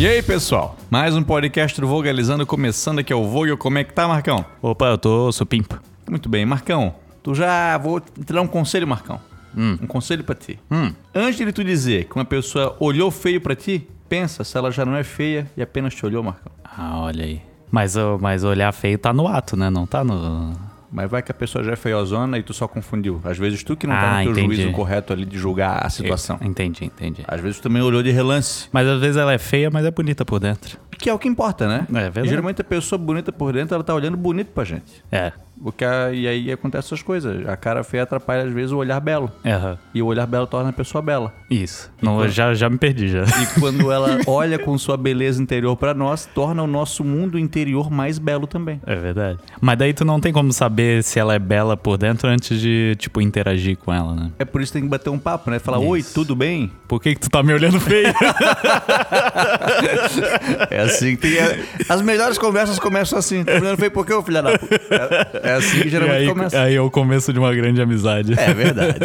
E aí, pessoal? Mais um podcast do Vogalizando começando aqui é o Vogel. Como é que tá, Marcão? Opa, eu tô supimpa. Muito bem, Marcão. Tu já vou te dar um conselho, Marcão. Um conselho pra ti. Hum. Antes de tu dizer que uma pessoa olhou feio pra ti, pensa se ela já não é feia e apenas te olhou, Marcão. Ah, olha aí. Mas, mas olhar feio tá no ato, né? Não tá no. Mas vai que a pessoa já é feiozona e tu só confundiu. Às vezes tu que não tá Ah, no teu entendi. juízo correto ali de julgar a situação. Entendi, entendi. Às vezes tu também olhou de relance. Mas às vezes ela é feia, mas é bonita por dentro. Que é o que importa, né? É verdade. E geralmente a pessoa bonita por dentro, ela tá olhando bonito pra gente. É. Porque e aí acontecem essas coisas. A cara feia atrapalha às vezes o olhar belo. Aham. E o olhar belo torna a pessoa bela. Isso. Não, eu já, já me perdi já. E quando ela olha com sua beleza interior pra nós, torna o nosso mundo interior mais belo também. É verdade. Mas daí tu não tem como saber se ela é bela por dentro antes de, tipo, interagir com ela, né? É por isso que tem que bater um papo, né? Falar, oi, Isso. tudo bem? Por que, que tu tá me olhando feio? É assim tem. As melhores conversas começam assim. Tá olhando feio por quê, ô filha da puta? É, é assim que geralmente aí, começa. aí é o começo de uma grande amizade. É verdade.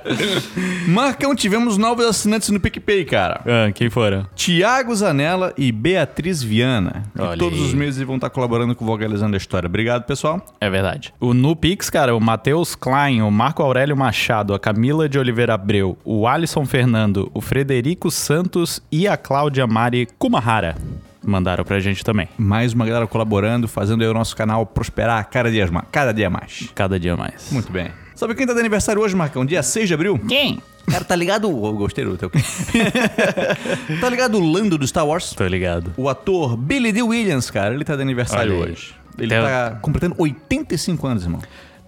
Marcão, tivemos novos assinantes no PicPay, cara. Ah, quem foram? Tiago Zanella e Beatriz Viana. E todos os meses vão estar colaborando com o Vogalizando a História. Obrigado, pessoal. É verdade. O Nupix, cara, o Matheus Klein, o Marco Aurélio Machado, a Camila de Oliveira Abreu, o Alisson Fernando, o Frederico Santos e a Cláudia Mari Kumahara mandaram pra gente também. Mais uma galera colaborando, fazendo aí o nosso canal prosperar cada dia, ma- cada dia mais. Cada dia mais. Muito bem. Sabe quem tá de aniversário hoje, Marcão? Dia 6 de abril? Quem? Cara, tá ligado? Eu gostei do teu. tá ligado o Lando do Star Wars? Tô ligado. O ator Billy D. Williams, cara, ele tá de aniversário Olha aí. hoje. Ele Tem- tá completando 85 anos, irmão.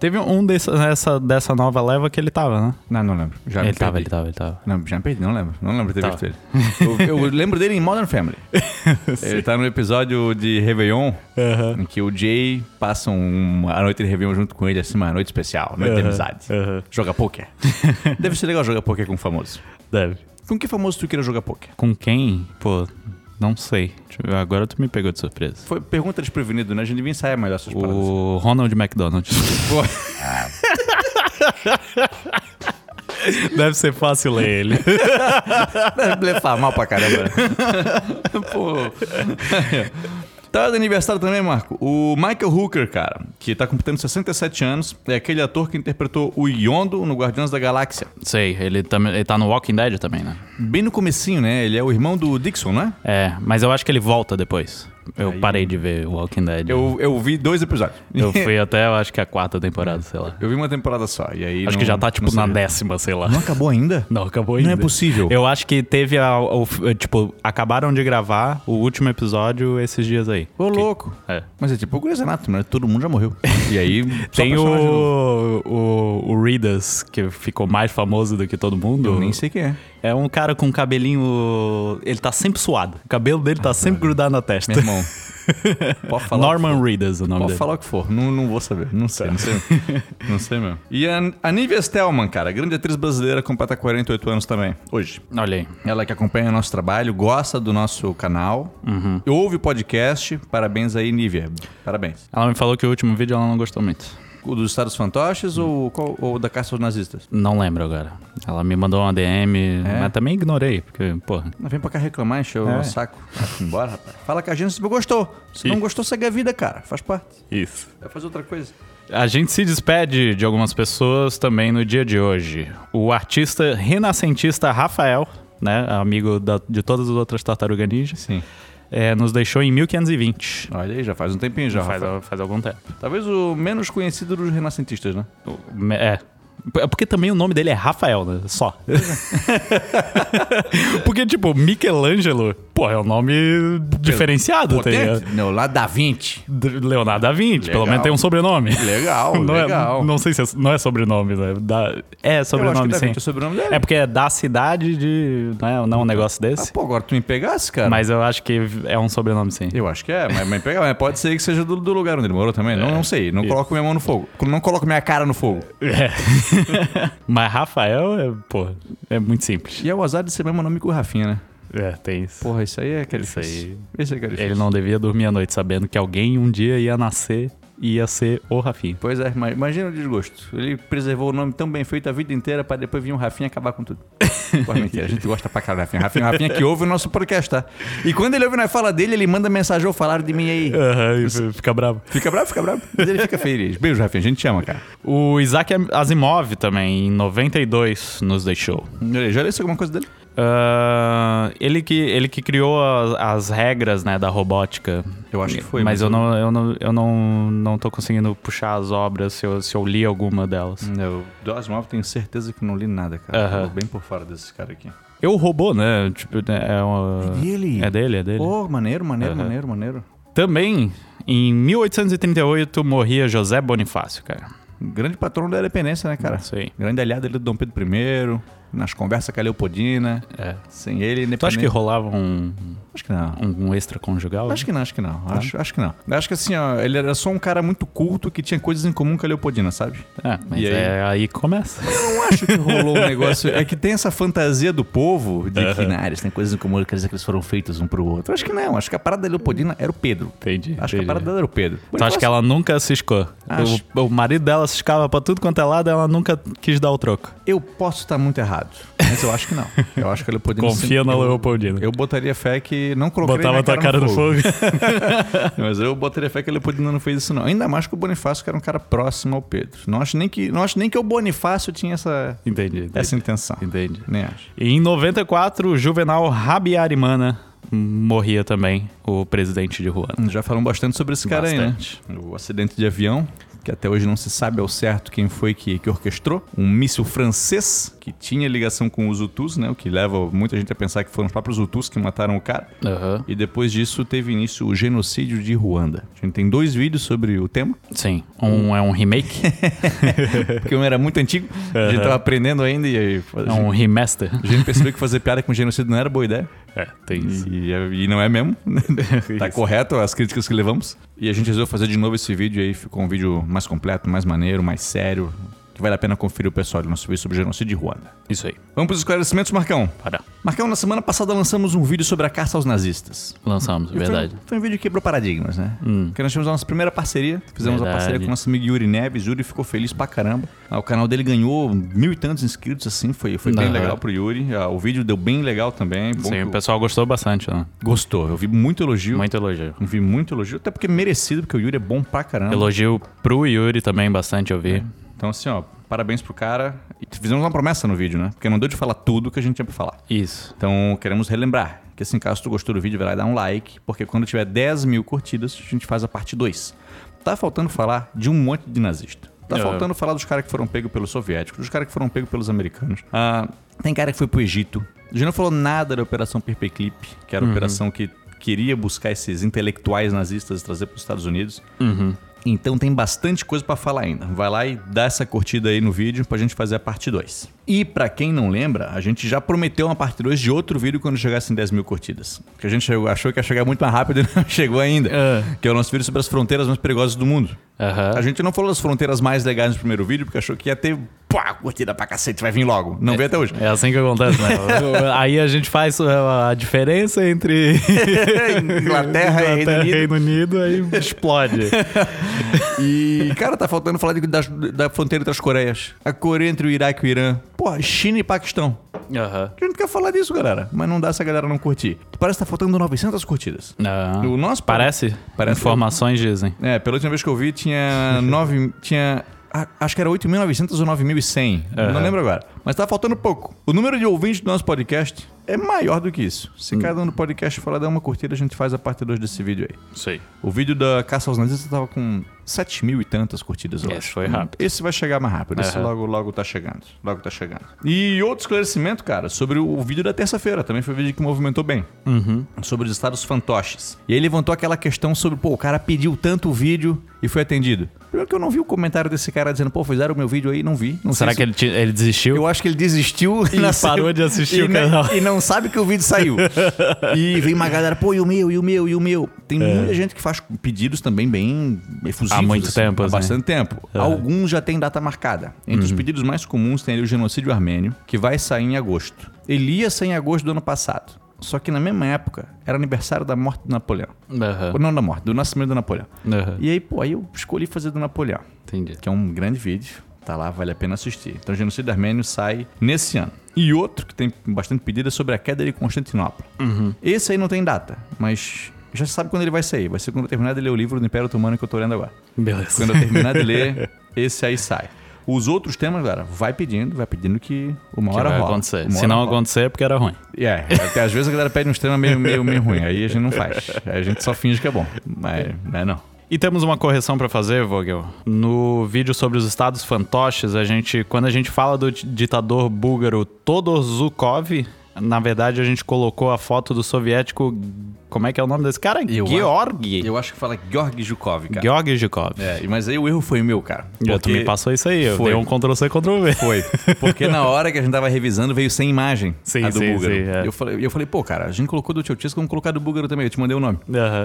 Teve um dessa, dessa, dessa nova leva que ele tava, né? Não, não lembro. Já me ele tava, ele tava, ele tava. Não, já me perdi, não lembro. Não lembro de ter Tá. visto ele. Eu, eu lembro dele em Modern Family. ele tá no episódio de Réveillon, em que o Jay passa um- a noite de Réveillon junto com ele, assim, uma noite especial, noite de Aham, amizade. aham. Joga poker. Deve ser legal jogar poker com um famoso. Deve. Com que famoso tu queira jogar poker? Com quem? Pô, não sei. Agora tu me pegou de surpresa. Foi pergunta desprevenido, né? A gente devia ensaiar melhor essas paradas. O Ronald McDonald. Deve ser fácil ler ele. Deve blefar mal pra caramba. Pô. Tá de aniversário também, Marco. O Michael Hooker, cara, que tá completando 67 anos, é aquele ator que interpretou o Yondo no Guardiões da Galáxia. Sei, ele, também, ele tá no Walking Dead também, né? Bem no comecinho, né? Ele é o irmão do Dixon, né? É, mas eu acho que ele volta depois. Eu Aí- parei de ver Walking Dead. Eu, eu vi dois episódios. Eu fui até, eu acho que a quarta temporada, sei lá. Eu vi uma temporada só, e aí Acho não- que já tá, tipo, não na décima, sei lá. Não acabou ainda? Não, acabou Não ainda. é possível. Eu acho que teve a, o- Tipo, acabaram de gravar o último episódio esses dias aí. Ô, Que- louco. É. Mas é tipo o Grey's Anatomy, né? Todo mundo já morreu. E aí... só Tem personagem novo. o, o, o Reedus, que ficou mais famoso do que todo mundo. Eu nem sei quem é. É um cara com cabelinho. Ele tá sempre suado. O cabelo dele tá sempre grudado na testa. Meu irmão. Pode falar. Norman Reedus, o nome Pode dele. falar o que for, não, não vou saber. Não sei, não sei. não sei mesmo. E a, a Nívia Stelman, cara, grande atriz brasileira, completa 48 anos também, hoje. Olha aí. Ela que acompanha o nosso trabalho, gosta do nosso canal, Uhum. ouve o podcast. Parabéns aí, Nívia. Parabéns. Ela me falou que o último vídeo ela não gostou muito. O dos Estados Fantoches ou, qual- ou da Caça aos Nazistas? Não lembro agora. Ela me mandou uma DM, É? mas também ignorei, porque, porra. Não vem pra cá reclamar, encheu É. o saco. Vai embora, rapaz. Fala com a gente se gostou. Se não gostou, segue a vida, cara. Faz parte. Isso. Vai fazer outra coisa. A gente se despede de algumas pessoas também no dia de hoje. O artista renascentista Rafael, né, amigo da- de todas as outras tartarugas ninja, Sim. É, nos deixou em 1520. Olha aí, já faz um tempinho já. faz, faz algum tempo. Talvez o menos conhecido dos renascentistas, né? Me- É. É porque também o nome dele é Rafael, né? Só. porque, tipo, Michelangelo, pô, é um nome diferenciado? Potente? Não, lá da 20. D- Leonardo da Vinci, pelo Legal. menos tem um sobrenome. Legal, Não, legal. É, não sei se é, não é sobrenome, né? Da, é sobrenome, sim. 20 é sobrenome dele. É porque é da cidade de. Não é, não é um negócio Ah, desse. pô, agora tu me pegasse, cara. Mas eu acho que é um sobrenome, sim. Eu acho que é, mas, mas, pega- mas pode ser que seja do, do lugar onde ele morou também. não, não sei. Não coloco minha mão no fogo. Não coloco minha cara no fogo. É. Mas Rafael é, pô, é muito simples. E é o azar de ser mesmo nome que o Rafinha, né? É, tem isso. Porra, isso aí é que é Isso aí. É que é. Ele não devia dormir à noite sabendo que alguém um dia ia nascer ia ser o Rafinha. Pois é, imagina o desgosto. Ele preservou o nome tão bem feito a vida inteira pra depois vir um Rafinha acabar com tudo. Pô, mentira, a gente gosta pra caralho Rafinha. Rafinha, Rafinha que ouve o nosso podcast, tá? E quando ele ouve na fala dele, ele manda mensagem, ou falaram de mim aí. Aham, fica bravo. Fica bravo, fica bravo. Mas ele fica feliz. Beijo, Rafinha, a gente te ama, cara. O Isaac Asimov também, em 92, nos deixou. Já leu alguma coisa dele? Ah, ele, que, ele que criou as, as regras né, da robótica. Eu acho que foi, Mas, mas eu, não, eu, não, eu não, não tô conseguindo puxar as obras se eu, se eu li alguma delas. Eu, do Asimov, tenho certeza que não li nada, cara. Aham. Tô bem por fora desses caras aqui. Eu robô, né? Tipo, é, uma... dele? É dele, é dele. Pô, maneiro, maneiro, Aham. maneiro, maneiro. Também, em 1838, morria José Bonifácio, cara. Grande patrono da independência, né, cara? Aí. Grande aliado ali do Dom Pedro I, nas conversas com a Leopoldina. É. Sem ele. Tu acha que rolava um, Acho que não. um extra conjugal? Acho que não, acho que não. Acho, acho que não. Acho que assim, ó, ele era só um cara muito culto que tinha coisas em comum com a Leopoldina, sabe? É, mas E aí? é aí que começa. Eu não acho que rolou um negócio. É que tem essa fantasia do povo de que, Aham. nah, eles têm coisas em comum, quer dizer que eles foram feitos um pro outro. Acho que não. Acho que a parada da Leopoldina era o Pedro. Entendi. Acho que entendi. a parada dela era o Pedro. Tu acha que ela nunca ciscou? Acho. O, o marido dela ciscava pra tudo quanto é lado, ela nunca quis dar o troco. Eu posso estar muito errado, mas eu acho que não. Eu acho que a Leopoldina... Confia na eu, Leopoldina. Eu botaria fé que não coloquei Botava minha tua cara no fogo. Mas eu botaria fé que Leopoldina não fez isso não. Ainda mais que o Bonifácio que era um cara próximo ao Pedro. Não acho nem que, não acho nem que o Bonifácio tinha essa, entendi, entendi. essa intenção. Entendi. Nem acho. E em 94, o Juvenal Rabiarimana morria também, o presidente de Ruanda. Já falamos bastante sobre esse cara Bastante. aí, né? O acidente de avião, que até hoje não se sabe ao certo quem foi que, que orquestrou. Um míssil francês que tinha ligação com os Hutus, né? O que leva muita gente a pensar que foram os próprios Hutus que mataram o cara. Aham. E depois disso teve início o genocídio de Ruanda. A gente tem dois vídeos sobre o tema, Sim. Um é um remake, porque um era muito antigo, a gente tava aprendendo ainda e aí, é um remaster. a gente percebeu que fazer piada com genocídio não era boa ideia. É, tem isso. E, e não é mesmo. tá correto as críticas que levamos. E a gente resolveu fazer de novo esse vídeo aí. Ficou um vídeo mais completo, mais maneiro, mais sério. Vale a pena conferir o pessoal do nosso vídeo sobre o genocídio de Ruanda. Isso aí. Vamos para os esclarecimentos, Marcão. Para. Marcão, na semana passada lançamos um vídeo sobre a caça aos nazistas. Lançamos, foi um- verdade. Foi um, vídeo que quebrou paradigmas, né? Hum. Porque nós tivemos a nossa primeira parceria. Fizemos a Verdade. parceria com o nosso amigo Yuri Neves. Yuri ficou feliz pra caramba. Ah, o canal dele ganhou mil e tantos inscritos, assim. Foi, foi bem legal pro Yuri. Ah, o vídeo deu bem legal também. Bom Sim, que o pessoal gostou bastante, né? Gostou. Eu vi muito elogio. Muito elogio. Vi muito elogio, até porque merecido, porque o Yuri é bom pra caramba. Elogio pro Yuri também bastante, eu vi. Então, assim, ó, parabéns pro cara. E fizemos uma promessa no vídeo, né? Porque não deu de falar tudo que a gente tinha pra falar. Isso. Então, queremos relembrar que, assim, caso tu gostou do vídeo, vai lá e dá um like, porque quando tiver 10 mil curtidas, a gente faz a parte 2. Tá faltando falar de um monte de nazista. Tá É. faltando falar dos caras que foram pegos pelos soviéticos, dos caras que foram pegos pelos americanos. Ah, tem cara que foi pro Egito. A gente não falou nada da Operação Paperclip, que era a operação que queria buscar esses intelectuais nazistas e trazer para os Estados Unidos. Uhum. Então tem bastante coisa pra falar ainda. Vai lá e dá essa curtida aí no vídeo pra gente fazer a parte 2. E pra quem não lembra, a gente já prometeu uma parte 2 de outro vídeo quando chegasse em 10 mil curtidas. Que a gente achou que ia chegar muito mais rápido e não chegou ainda. É. Que é o nosso vídeo sobre as fronteiras mais perigosas do mundo. A gente não falou das fronteiras mais legais no primeiro vídeo, porque achou que ia ter pá, curtida pra cacete, vai vir logo. Não veio até hoje. É assim que acontece, né? Aí a gente faz uh, a diferença entre Inglaterra e Reino. Reino Unido, aí explode. E, cara, tá faltando falar de- da, da fronteira entre as Coreias. A Coreia entre o Iraque e o Irã. Pô, China e Paquistão. Aham. A gente quer falar disso, galera. Mas não dá essa galera não curtir. Parece que tá faltando 900 curtidas. Ah. O nosso Parece? Parece. Informações dizem. É, pela última vez que eu vi, tinha 9. tinha. Acho que era 8.900 ou 9.100. Não Aham. lembro agora. Mas tá faltando pouco. O número de ouvintes do nosso podcast é maior do que isso. Se cada um do podcast for lá dar uma curtida, a gente faz a parte 2 desse vídeo aí. Aí. O vídeo da caça aos nazistas tava com 7 mil e tantas curtidas, eu Esse acho. foi rápido. Esse vai chegar mais rápido. Esse logo, logo tá chegando. Logo tá chegando. E outro esclarecimento, cara, sobre o vídeo da terça-feira. Também foi um vídeo que movimentou bem. Uhum. Sobre os estados fantoches. E aí levantou aquela questão sobre, pô, o cara pediu tanto vídeo e foi atendido. Primeiro que eu não vi o comentário desse cara dizendo, pô, fizeram o meu vídeo aí, não vi. Não Será sei que se- ele, ti- ele desistiu? eu acho que ele desistiu E parou de assistir e o canal. E não sabe que o vídeo saiu. e vem uma galera, pô, e o meu, e o meu, e o meu. Tem muita gente que faz pedidos também bem efusivos. É. Há muito tempo, Há assim. bastante tempo. Alguns já têm data marcada. Entre os Uhum. pedidos mais comuns tem ali o genocídio armênio, que vai sair em agosto. Ele ia sair em agosto do ano passado. Só que na mesma época era aniversário da morte do Napoleão. Ou Não da morte, do nascimento do Napoleão. Aham. E aí, pô, aí eu escolhi fazer do Napoleão, Entendi. que é um grande vídeo. Tá lá, vale a pena assistir. Então, Genocídio Armênio sai nesse ano. E outro que tem bastante pedido é sobre a queda de Constantinopla. Esse aí não tem data, mas já sabe quando ele vai sair. Vai ser quando eu terminar de ler o livro do Império Otomano que eu tô lendo agora. Beleza. Quando eu terminar de ler, esse aí sai. Os outros temas, galera, vai pedindo, vai pedindo que uma Que hora vai rola. acontecer. Uma Se não rola. acontecer é porque era ruim. É, até às vezes a galera pede uns temas meio, meio, meio ruim, aí a gente não faz. Aí a gente só finge que é bom. Mas não é não. E temos uma correção pra fazer, Vogel. No vídeo sobre os estados fantoches, a gente, quando a gente fala do di- ditador búlgaro Todor Zhukov, na verdade a gente colocou a foto do soviético. Como é que é o nome desse cara? Eu Georg. Eu acho que fala Georg Zhukov, cara. Georg Zhukov. É, mas aí o erro foi meu, cara. Já tu me passou isso aí, eu Foi. dei um Ctrl-C, Ctrl-V. Foi. Porque na hora que a gente tava revisando, veio sem imagem Sim, a do sim, búlgaro. sim, é. eu, falei, eu falei, pô, cara, a gente colocou do Tchotchesco, vamos colocar do búlgaro também. Eu te mandei o nome.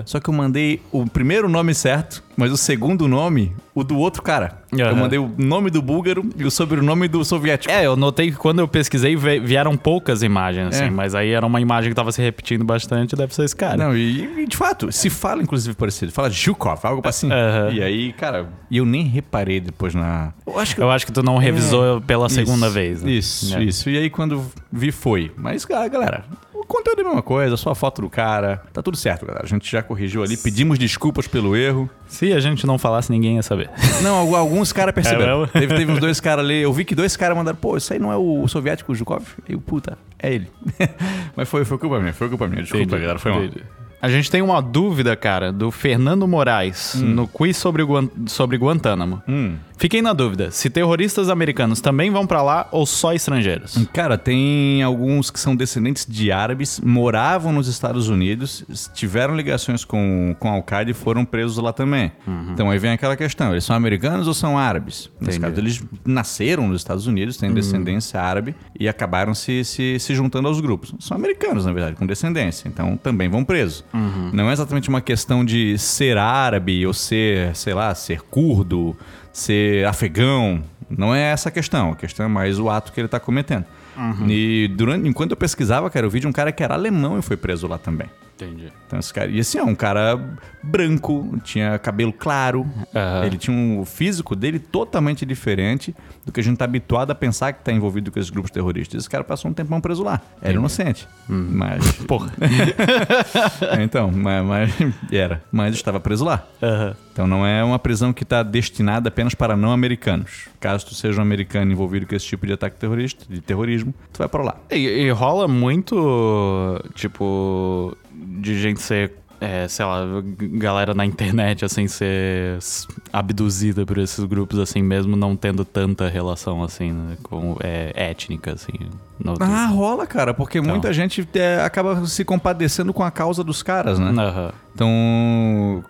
Só que eu mandei o primeiro nome certo, mas o segundo nome, o do outro cara. Eu mandei o nome do búlgaro e o sobrenome do soviético. É, eu notei que quando eu pesquisei vi- vieram poucas imagens, assim, É. mas aí era uma imagem que tava se repetindo bastante, deve ser esse cara. Não, e, e de fato, se fala inclusive parecido. Fala Zhukov, algo assim. Aham. E aí, cara, e eu nem reparei depois na. Eu acho que Eu acho que tu não revisou pela Isso, segunda vez. né? Isso, É. isso. E aí quando vi foi. Mas, ah, galera, conteúdo é a mesma coisa, só a foto do cara. Tá tudo certo, galera. A gente já corrigiu ali, pedimos desculpas pelo erro. Se a gente não falasse, ninguém ia saber. Não, algu- alguns caras perceberam. É teve, teve uns dois caras ali, eu vi que dois caras mandaram, pô, isso aí não é o soviético Zhukov? E eu, puta, é ele. Mas foi, foi culpa minha, foi culpa minha. Desculpa, Entendi, galera, foi mal. entendi. A gente tem uma dúvida, cara, do Fernando Moraes, no quiz sobre, Guan- sobre Guantánamo. Hum. Fiquei na dúvida, se terroristas americanos também vão pra lá ou só estrangeiros? Cara, tem alguns que são descendentes de árabes, moravam nos Estados Unidos, tiveram ligações com, com Al-Qaeda e foram presos lá também. Então aí vem aquela questão: eles são americanos ou são árabes? Nesse Entendi. caso, eles nasceram nos Estados Unidos, têm descendência árabe e acabaram se, se, se juntando aos grupos. São americanos, na verdade, com descendência, então também vão presos. Não é exatamente uma questão de ser árabe ou ser, sei lá, ser curdo, ser afegão. Não é essa a questão. A questão é mais o ato que ele está cometendo. E durante, enquanto eu pesquisava, cara, eu vi de um cara que era alemão e foi preso lá também. Entendi. Então, esse cara, e assim, é um cara branco, tinha cabelo claro, Aham. ele tinha um o físico dele totalmente diferente do que a gente tá habituado a pensar que tá envolvido com esses grupos terroristas. Esse cara passou um tempão preso lá. Era inocente. Mas. Porra. Então, mas, mas- era. Mas estava preso lá. Aham. Então não é uma prisão que está destinada apenas para não americanos. Caso tu seja um americano envolvido com esse tipo de ataque terrorista, de terrorismo, tu vai para lá. E, e rola muito, tipo, de gente ser, é, sei lá, galera na internet, assim, ser abduzida por esses grupos, assim, mesmo não tendo tanta relação, assim, né, com é, étnica, assim. no- Ah, rola, cara, porque Então. muita gente é, acaba se compadecendo com a causa dos caras, né? Aham. Então,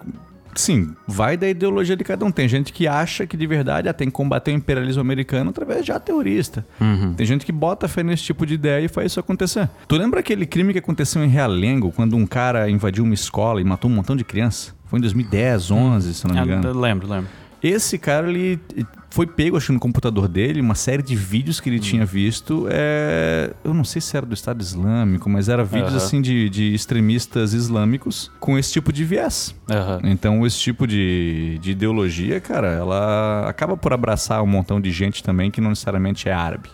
sim, vai da ideologia de cada um. Tem gente que acha que de verdade ah, tem que combater o imperialismo americano através de terrorista. Uhum. Tem gente que bota fé nesse tipo de ideia e faz isso acontecer. Tu lembra aquele crime que aconteceu em Realengo, quando um cara invadiu uma escola e matou um montão de criança? Foi em 2010, 11, se não me Ah, engano. lembro, lembro. Esse cara, ele foi pego, acho que no computador dele, uma série de vídeos que ele tinha visto. É... Eu não sei se era do Estado Islâmico, mas era vídeos Aham. assim de, de extremistas islâmicos com esse tipo de viés. Aham. Então, esse tipo de, de ideologia, cara, ela acaba por abraçar um montão de gente também que não necessariamente é árabe.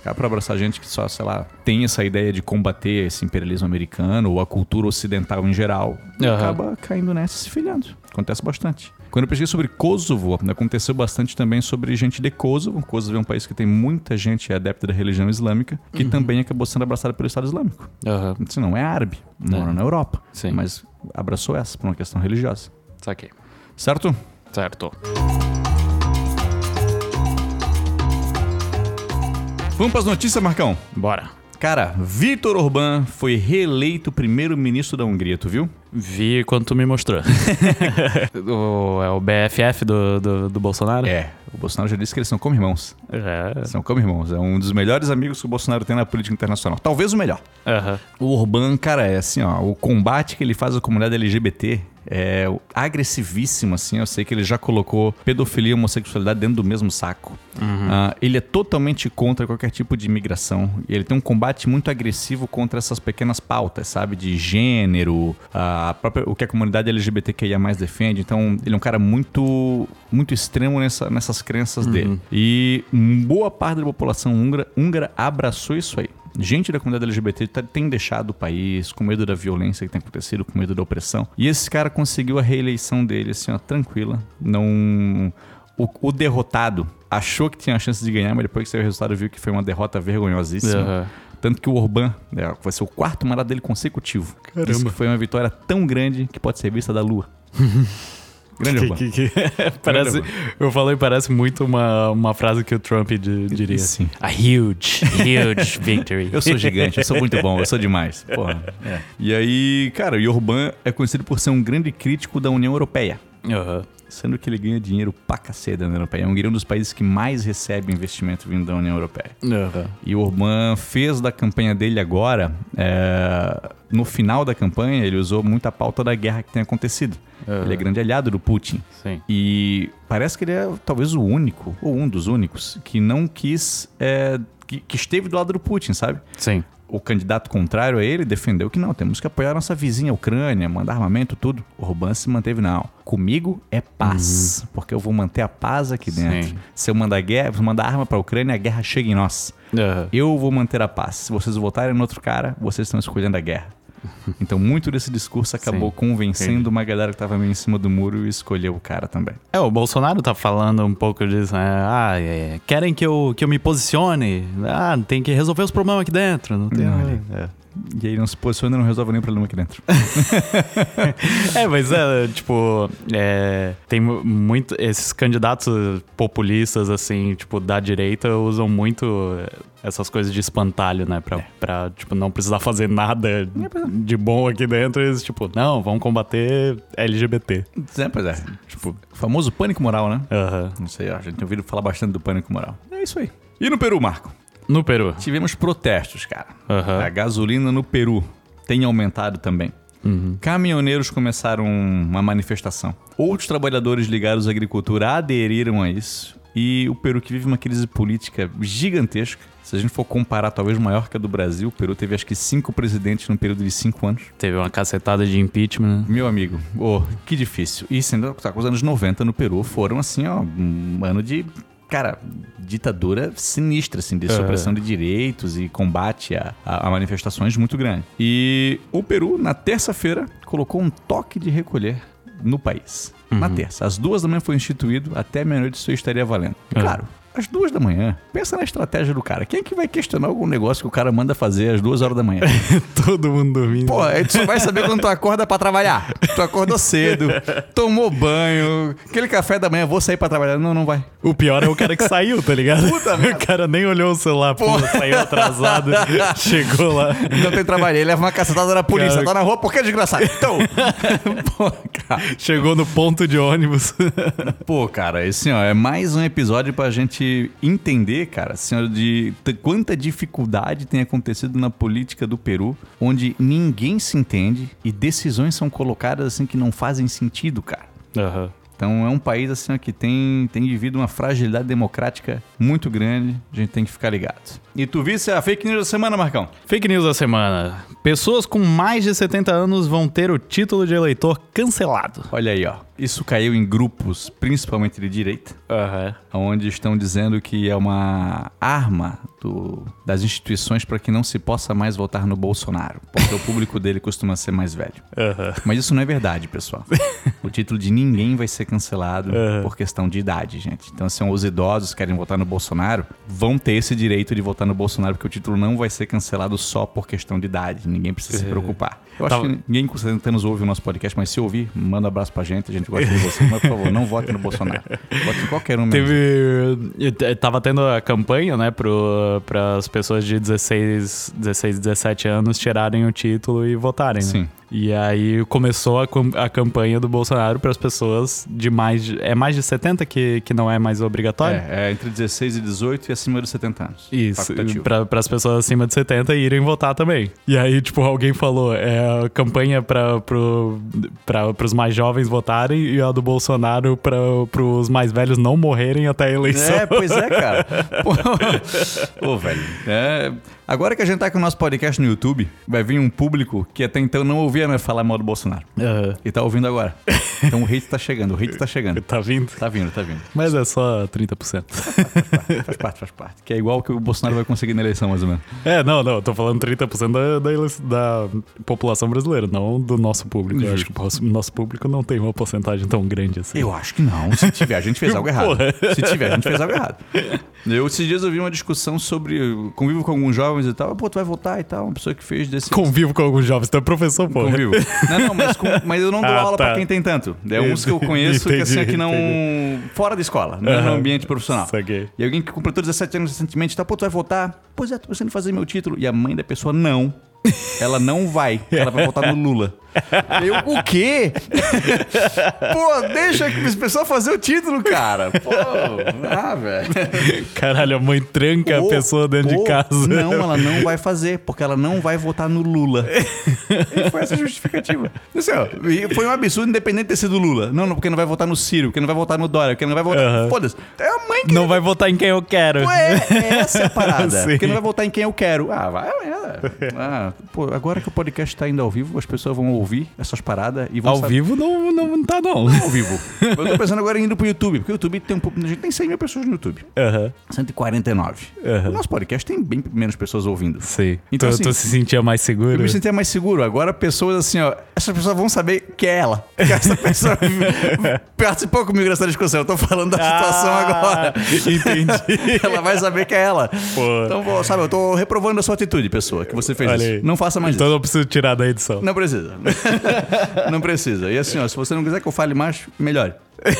Acaba por abraçar gente que só, sei lá, tem essa ideia de combater esse imperialismo americano ou a cultura ocidental em geral. E acaba caindo nessa e se filhando. Acontece bastante. Quando eu pesquisei sobre Kosovo, aconteceu bastante também sobre gente de Kosovo. Kosovo é um país que tem muita gente adepta da religião islâmica, Uhum. que também acabou sendo abraçada pelo Estado Islâmico. Isso não é árabe, mora É. na Europa. Sim. Mas abraçou essa por uma questão religiosa. Saquei. Certo? Certo. Vamos para as notícias, Marcão. Bora. Cara, Viktor Orbán foi reeleito primeiro-ministro da Hungria, tu viu? Vi quando tu me mostrou. o, é o BFF do, do, do Bolsonaro? É, o Bolsonaro já disse que eles são como irmãos. É. São como irmãos. É um dos melhores amigos que o Bolsonaro tem na política internacional. Talvez o melhor. Aham. O Orbán, cara, é assim, ó, o combate que ele faz à comunidade LGBT É agressivíssimo, assim. Eu sei que ele já colocou pedofilia e homossexualidade dentro do mesmo saco. Ah, ele é totalmente contra qualquer tipo de imigração. E ele tem um combate muito agressivo contra essas pequenas pautas, sabe? De gênero, a própria, o que a comunidade LGBTQIA mais defende. Então, ele é um cara muito, muito extremo nessa, nessas crenças dele. E boa parte da população húngara, húngara abraçou isso aí. Gente da comunidade LGBT tá- tem deixado o país com medo da violência que tem acontecido, com medo da opressão. E esse cara conseguiu a reeleição dele, assim, ó, tranquila. Não. O, o derrotado achou que tinha a chance de ganhar, mas depois que saiu o resultado viu que foi uma derrota vergonhosíssima. Aham. Tanto que o Orbán né, vai ser o quarto mandato dele consecutivo. Disse que foi uma vitória tão grande que pode ser vista da lua. Grande Orbán. Que- que- parece, eu falei, parece muito uma, uma frase que o Trump di- diria. Sim. A huge, huge victory. Eu sou gigante, eu sou muito bom, eu sou demais. Porra. É. E aí, cara, o Orbán é conhecido por ser um grande crítico da União Europeia. Aham. Sendo que ele ganha dinheiro pra cacete da União Europeia. A Hungria é um dos países que mais recebe investimento vindo da União Europeia. Aham. E o Orbán fez da campanha dele agora, é, no final da campanha, ele usou muita pauta da guerra que tem acontecido. Aham. Ele é grande aliado do Putin. Sim. E parece que ele é talvez o único, ou um dos únicos, que não quis. é, que, que esteve do lado do Putin, sabe? Sim. O candidato contrário a ele defendeu que não, temos que apoiar nossa vizinha Ucrânia, mandar armamento, tudo. O Orbán se manteve, não. Comigo é paz, porque eu vou manter a paz aqui dentro. Sim. Se eu mandar guerra, se mandar arma pra Ucrânia, a guerra chega em nós. Aham. Eu vou manter a paz. Se vocês votarem no outro cara, vocês estão escolhendo a guerra. Então, muito desse discurso acabou Sim, convencendo entendi. uma galera que tava meio em cima do muro e escolheu o cara também. É, o Bolsonaro tá falando um pouco disso, né? Ah, é, querem que eu, que eu me posicione. Ah, tem que resolver os problemas aqui dentro. Não tem. Olha. É. E aí não se posiciona e não resolve nenhum problema aqui dentro. É, mas é, tipo, é, tem mu- muito. Esses candidatos populistas, assim, tipo, da direita, usam muito essas coisas de espantalho, né? Pra, pra tipo, não precisar fazer nada de bom aqui dentro. Eles, tipo, não, vamos combater LGBT. É, pois é. Tipo, o famoso pânico moral, né? Aham. Não sei, ó, a gente tem ouvido falar bastante do pânico moral. É isso aí. E no Peru, Marco? No Peru. Tivemos protestos, cara. Aham. A gasolina no Peru tem aumentado também. Uhum. Caminhoneiros começaram uma manifestação. Outros trabalhadores ligados à agricultura aderiram a isso. E o Peru, que vive uma crise política gigantesca, se a gente for comparar, talvez maior que a do Brasil, o Peru teve acho que cinco presidentes num período de cinco anos. Teve uma cacetada de impeachment. né? Meu amigo, oh, que difícil. E sendo tá, com os anos 90 no Peru foram assim, ó, um ano de, cara, ditadura sinistra, assim, de É. supressão de direitos e combate a, a- a manifestações muito grande. E o Peru, na terça-feira, colocou um toque de recolher no país. Na terça. Às duas da manhã foi instituído, até meia-noite isso estaria valendo. É. Claro, às duas da manhã, pensa na estratégia do cara. Quem é que vai questionar algum negócio que o cara manda fazer às duas horas da manhã? Todo mundo dormindo. Pô, aí tu só vai saber quando tu acorda pra trabalhar. Tu acordou cedo, tomou banho, aquele café da manhã, vou sair pra trabalhar. Não, não vai. O pior é o cara que saiu, tá ligado? Puta merda. o cara nem olhou o celular, pô, saiu atrasado, chegou lá. Não tem trabalho. Ele leva uma cacetada da polícia. Cara. Tá na rua, por que desgraçado? Então. Pô, cara. Chegou no ponto de ônibus. Pô, cara, assim, ó, é mais um episódio pra gente entender, cara, assim, ó, de quanta dificuldade tem acontecido na política do Peru, onde ninguém se entende e decisões são colocadas assim que não fazem sentido, cara. Aham. Então é um país assim que tem, tem vivido uma fragilidade democrática muito grande. A gente tem que ficar ligado. E tu visse a fake news da semana, Marcão? Fake news da semana. Pessoas com mais de 70 anos vão ter o título de eleitor cancelado. Olha aí, ó. Isso caiu em grupos, principalmente de direita, Aham. onde estão dizendo que é uma arma do- das instituições para que não se possa mais votar no Bolsonaro, porque o público dele costuma ser mais velho. Aham. Mas isso não é verdade, pessoal. O título de ninguém vai ser cancelado Uhum. por questão de idade, gente. Então, se os idosos que querem votar no Bolsonaro, vão ter esse direito de votar no Bolsonaro, porque o título não vai ser cancelado só por questão de idade. Ninguém precisa se preocupar. Eu acho Tava- que ninguém com 70 anos ouve o nosso podcast, mas se ouvir, manda um abraço pra gente. A gente gosta de você. Mas, por favor, não vote no Bolsonaro. Vote em qualquer um mesmo. Teve. Tava tendo a campanha, né, para as pessoas de 16, 16, 17 anos tirarem o título e votarem. né? Sim. E aí começou a, a campanha do Bolsonaro para as pessoas de mais de, é mais de 70 que, que não é mais obrigatório. É, é entre 16 e 18 e acima dos 70 anos. Isso, para as pessoas acima de 70 irem votar também. E aí, tipo, alguém falou, é a campanha para pro, pra, os mais jovens votarem e a do Bolsonaro para os mais velhos não morrerem até a eleição. É, pois é, cara. Pô, Ô, velho. É, agora que a gente tá com o nosso podcast no YouTube, vai vir um público que até então não ouvia né, falar mal do Bolsonaro. Aham. E tá ouvindo agora. Então o hate tá chegando, o hate tá chegando. Tá vindo? Tá vindo, tá vindo. Mas é só 30%. Faz parte, faz parte. Que é igual que o Bolsonaro vai conseguir na eleição, mais ou menos. É, não, não, tô falando 30% da, da, da população brasileira, não do nosso público. Eu acho que o nosso- público não tem uma porcentagem tão grande assim. Eu acho que não. Se tiver, a gente fez algo errado. Se tiver, a gente fez algo errado. Eu, esses dias, eu vi uma discussão sobre. Convivo com alguns jovens e tal. Pô, tu vai votar e tal. Uma pessoa que fez desse. Convivo com alguns jovens, tu é professor, pô. Convivo. Não, não, mas, com- mas eu não dou Ah, aula tá. pra quem tem tanto. É uns que eu conheço que assim, é que não. Fora da escola, não no ambiente profissional. E alguém que completou 17 anos recentemente, tá, pô, tu vai votar? Pois é, tô pensando em fazer meu título. E a mãe da pessoa, não. Ela não vai. Ela vai votar no Lula. Eu, o quê? Pô, deixa a pessoa fazer o título, cara. Pô, ah, velho. Caralho, a mãe tranca a Ô, pessoa dentro de ô, casa. Não, ela não vai fazer, porque ela não vai votar no Lula. E foi essa a justificativa. Assim, ó, foi um absurdo, independente de ter sido Lula. Não, não, porque não vai votar no Ciro, porque não vai votar no Dória, porque não vai votar. Aham. Foda-se. É a mãe que. Não vai votar em quem eu quero. Ué, essa é a parada. Sim. Porque não vai votar em quem eu quero. Ah, vai. é. Ah, pô, agora que o podcast tá indo ao vivo, as pessoas vão ouvir essas paradas e vão Ao saber- vivo não, não, não tá, não. Ao vivo. Eu tô pensando agora em indo pro YouTube, porque o YouTube tem um pouco. A gente tem 100 mil pessoas no YouTube. Aham. 149. Aham. O nosso podcast tem bem menos pessoas ouvindo. Sei. Então, tu, assim, tu se sentia mais seguro? Eu me sentia mais seguro. Agora, pessoas assim, ó. Essas pessoas vão saber que é ela. Que essa pessoa participou comigo dessa discussão. Eu tô falando da situação Ah, agora. Entendi. Ela vai saber que é ela. Pô. Então, sabe, eu tô reprovando a sua atitude, pessoa, que você fez Olha isso. aí. Não faça mais Então isso. não preciso tirar da edição. Não precisa. não precisa. E assim, ó, se você não quiser que eu fale mais, melhore.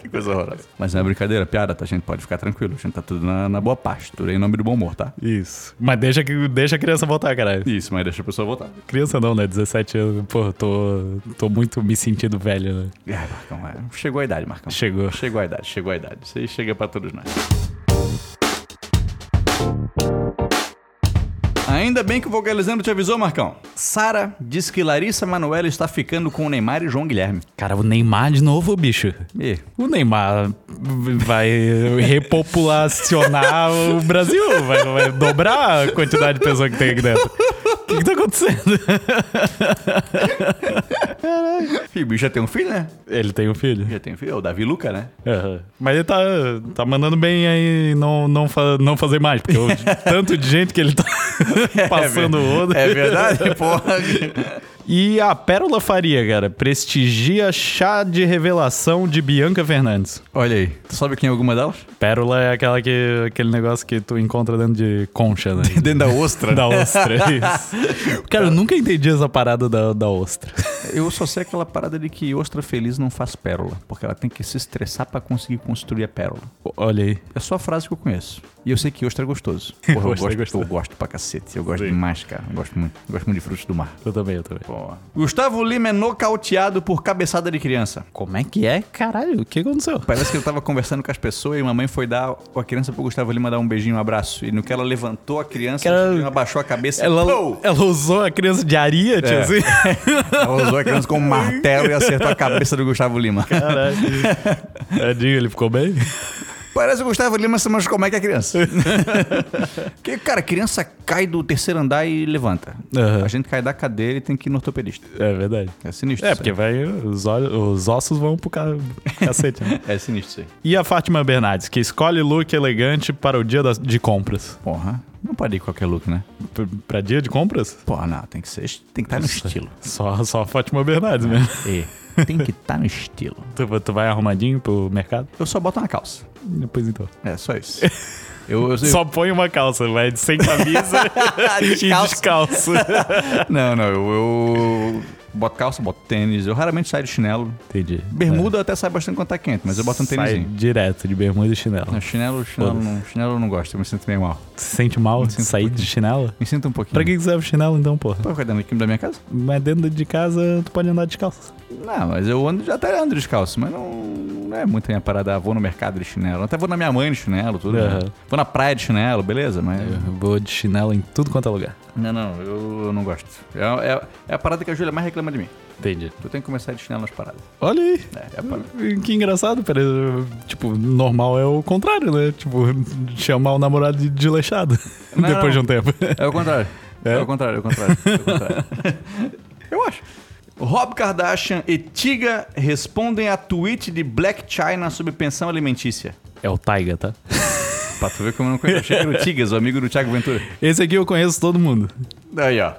que coisa horrorosa. Mas não é brincadeira, piada, tá? A gente pode ficar tranquilo. A gente tá tudo na, na boa paz. Tudo em nome do bom humor, tá? Isso. Mas deixa, deixa a criança voltar, caralho. Isso, mas deixa a pessoa votar. Criança não, né? 17 anos. Pô, tô, tô muito me sentindo velho, né? Ai, Marcão, é. chegou a idade, Marcão. Chegou. Chegou a idade, chegou a idade. Isso aí chega pra todos nós. Ainda bem que o Vocalizando te avisou, Marcão. Sara diz que Larissa Manoela está ficando com o Neymar e João Guilherme. Cara, o Neymar de novo, bicho. E, O Neymar vai repopulacionar o Brasil, vai, vai dobrar a quantidade de pessoas que tem aqui dentro. O que, que tá acontecendo? e o bicho já tem um filho, né? Ele tem um filho. Já tem um filho, é o Davi Luca, né? Aham. Mas ele tá, tá mandando bem aí não, não, fa- não fazer mais, porque o tanto de gente que ele tá passando o rodo. É verdade, porra. E a Pérola Faria, cara, prestigia chá de revelação de Bianca Fernandes. Olha aí, tu sabe quem é alguma delas? Pérola é aquela que, aquele negócio que tu encontra dentro de concha, né? Dentro da ostra. da ostra, isso. Cara, eu nunca entendi essa parada da, da ostra. Eu só sei aquela parada de que ostra feliz não faz pérola, porque ela tem que se estressar pra conseguir construir a pérola. Olha aí. É só a frase que eu conheço. E eu sei que ostra é gostoso. Porra, eu, Ostra é gosto, gostoso. eu gosto pra cacete. Eu gosto Sim. demais, cara. Eu gosto muito. Eu gosto muito de frutos do mar. Eu também, eu também. Porra. Gustavo Lima é nocauteado por cabeçada de criança. Como é que é? Caralho, o que aconteceu? Parece que ele tava conversando com as pessoas e uma mãe foi dar a criança pro Gustavo Lima dar um beijinho, um abraço. E no que ela levantou a criança, ela- o Gustavo Lima abaixou a cabeça Ela, e ela usou a criança de aria, tio, É. assim? Ela usou a criança como um martelo e acertou a cabeça do Gustavo Lima. Caralho. Tadinho, ele ficou bem? Parece o Gustavo Lima, mas como é que é a criança? Porque, cara, criança cai do terceiro andar e levanta. Aham. A gente cai da cadeira e tem que ir no ortopedista. É verdade. É sinistro. É, porque vai, os, olhos, os ossos vão pro ca... cacete, né? aí. É sinistro isso aí. E a Fátima Bernardes, que escolhe look elegante para o dia das- de compras. Porra, não pode ir qualquer look, né? P- Pra dia de compras? Porra, não, tem que ser. Tem que estar no estilo. Só, só a Fátima Bernardes mesmo. É, tem que estar no estilo. Tu, tu vai arrumadinho pro mercado? Eu só boto uma calça. Depois então. É, só isso. Eu, eu, Só põe uma calça, vai sem camisa e Descalço. descalço. Não, não, eu, Boto calça, boto tênis. Eu raramente saio de chinelo. Entendi. Bermuda até sai bastante quando tá quente, mas eu boto um tênisinho. direto de bermuda e chinelo. Não, chinelo, chinelo, não, chinelo eu não gosto, eu me sinto meio mal. Se sente mal sair um de chinelo? Me sinto um pouquinho. Pra que serve chinelo então, porra? Pra ficar dentro aqui da minha casa? Mas dentro de casa tu pode andar descalço. Não, mas eu ando, até ando descalço, mas não, não é muito a minha parada. Ah, Vou no mercado de chinelo. Até vou na minha mãe de chinelo, tudo. Né? Vou na praia de chinelo, beleza? Mas. Eu vou de chinelo em tudo quanto é lugar. Não, não, eu, eu não gosto. É, é- é a parada que a Júlia mais reclama de mim. Entendi. Tu tem que começar de chinelo nas paradas. Olha aí. É, é a parada. Que engraçado, pera, tipo, normal é o contrário, né? Tipo, chamar o namorado de desleixado Não, depois de não. um tempo. É o contrário. É, É? o contrário, é o contrário. É o contrário. eu acho. Rob Kardashian e Tiga respondem a tweet de Black China sobre pensão alimentícia. É o Taiga, tá? Pra tu ver como eu não conheço. Achei que era o Tigas, o amigo do Thiago Ventura. Esse aqui eu conheço todo mundo. Aí, ó.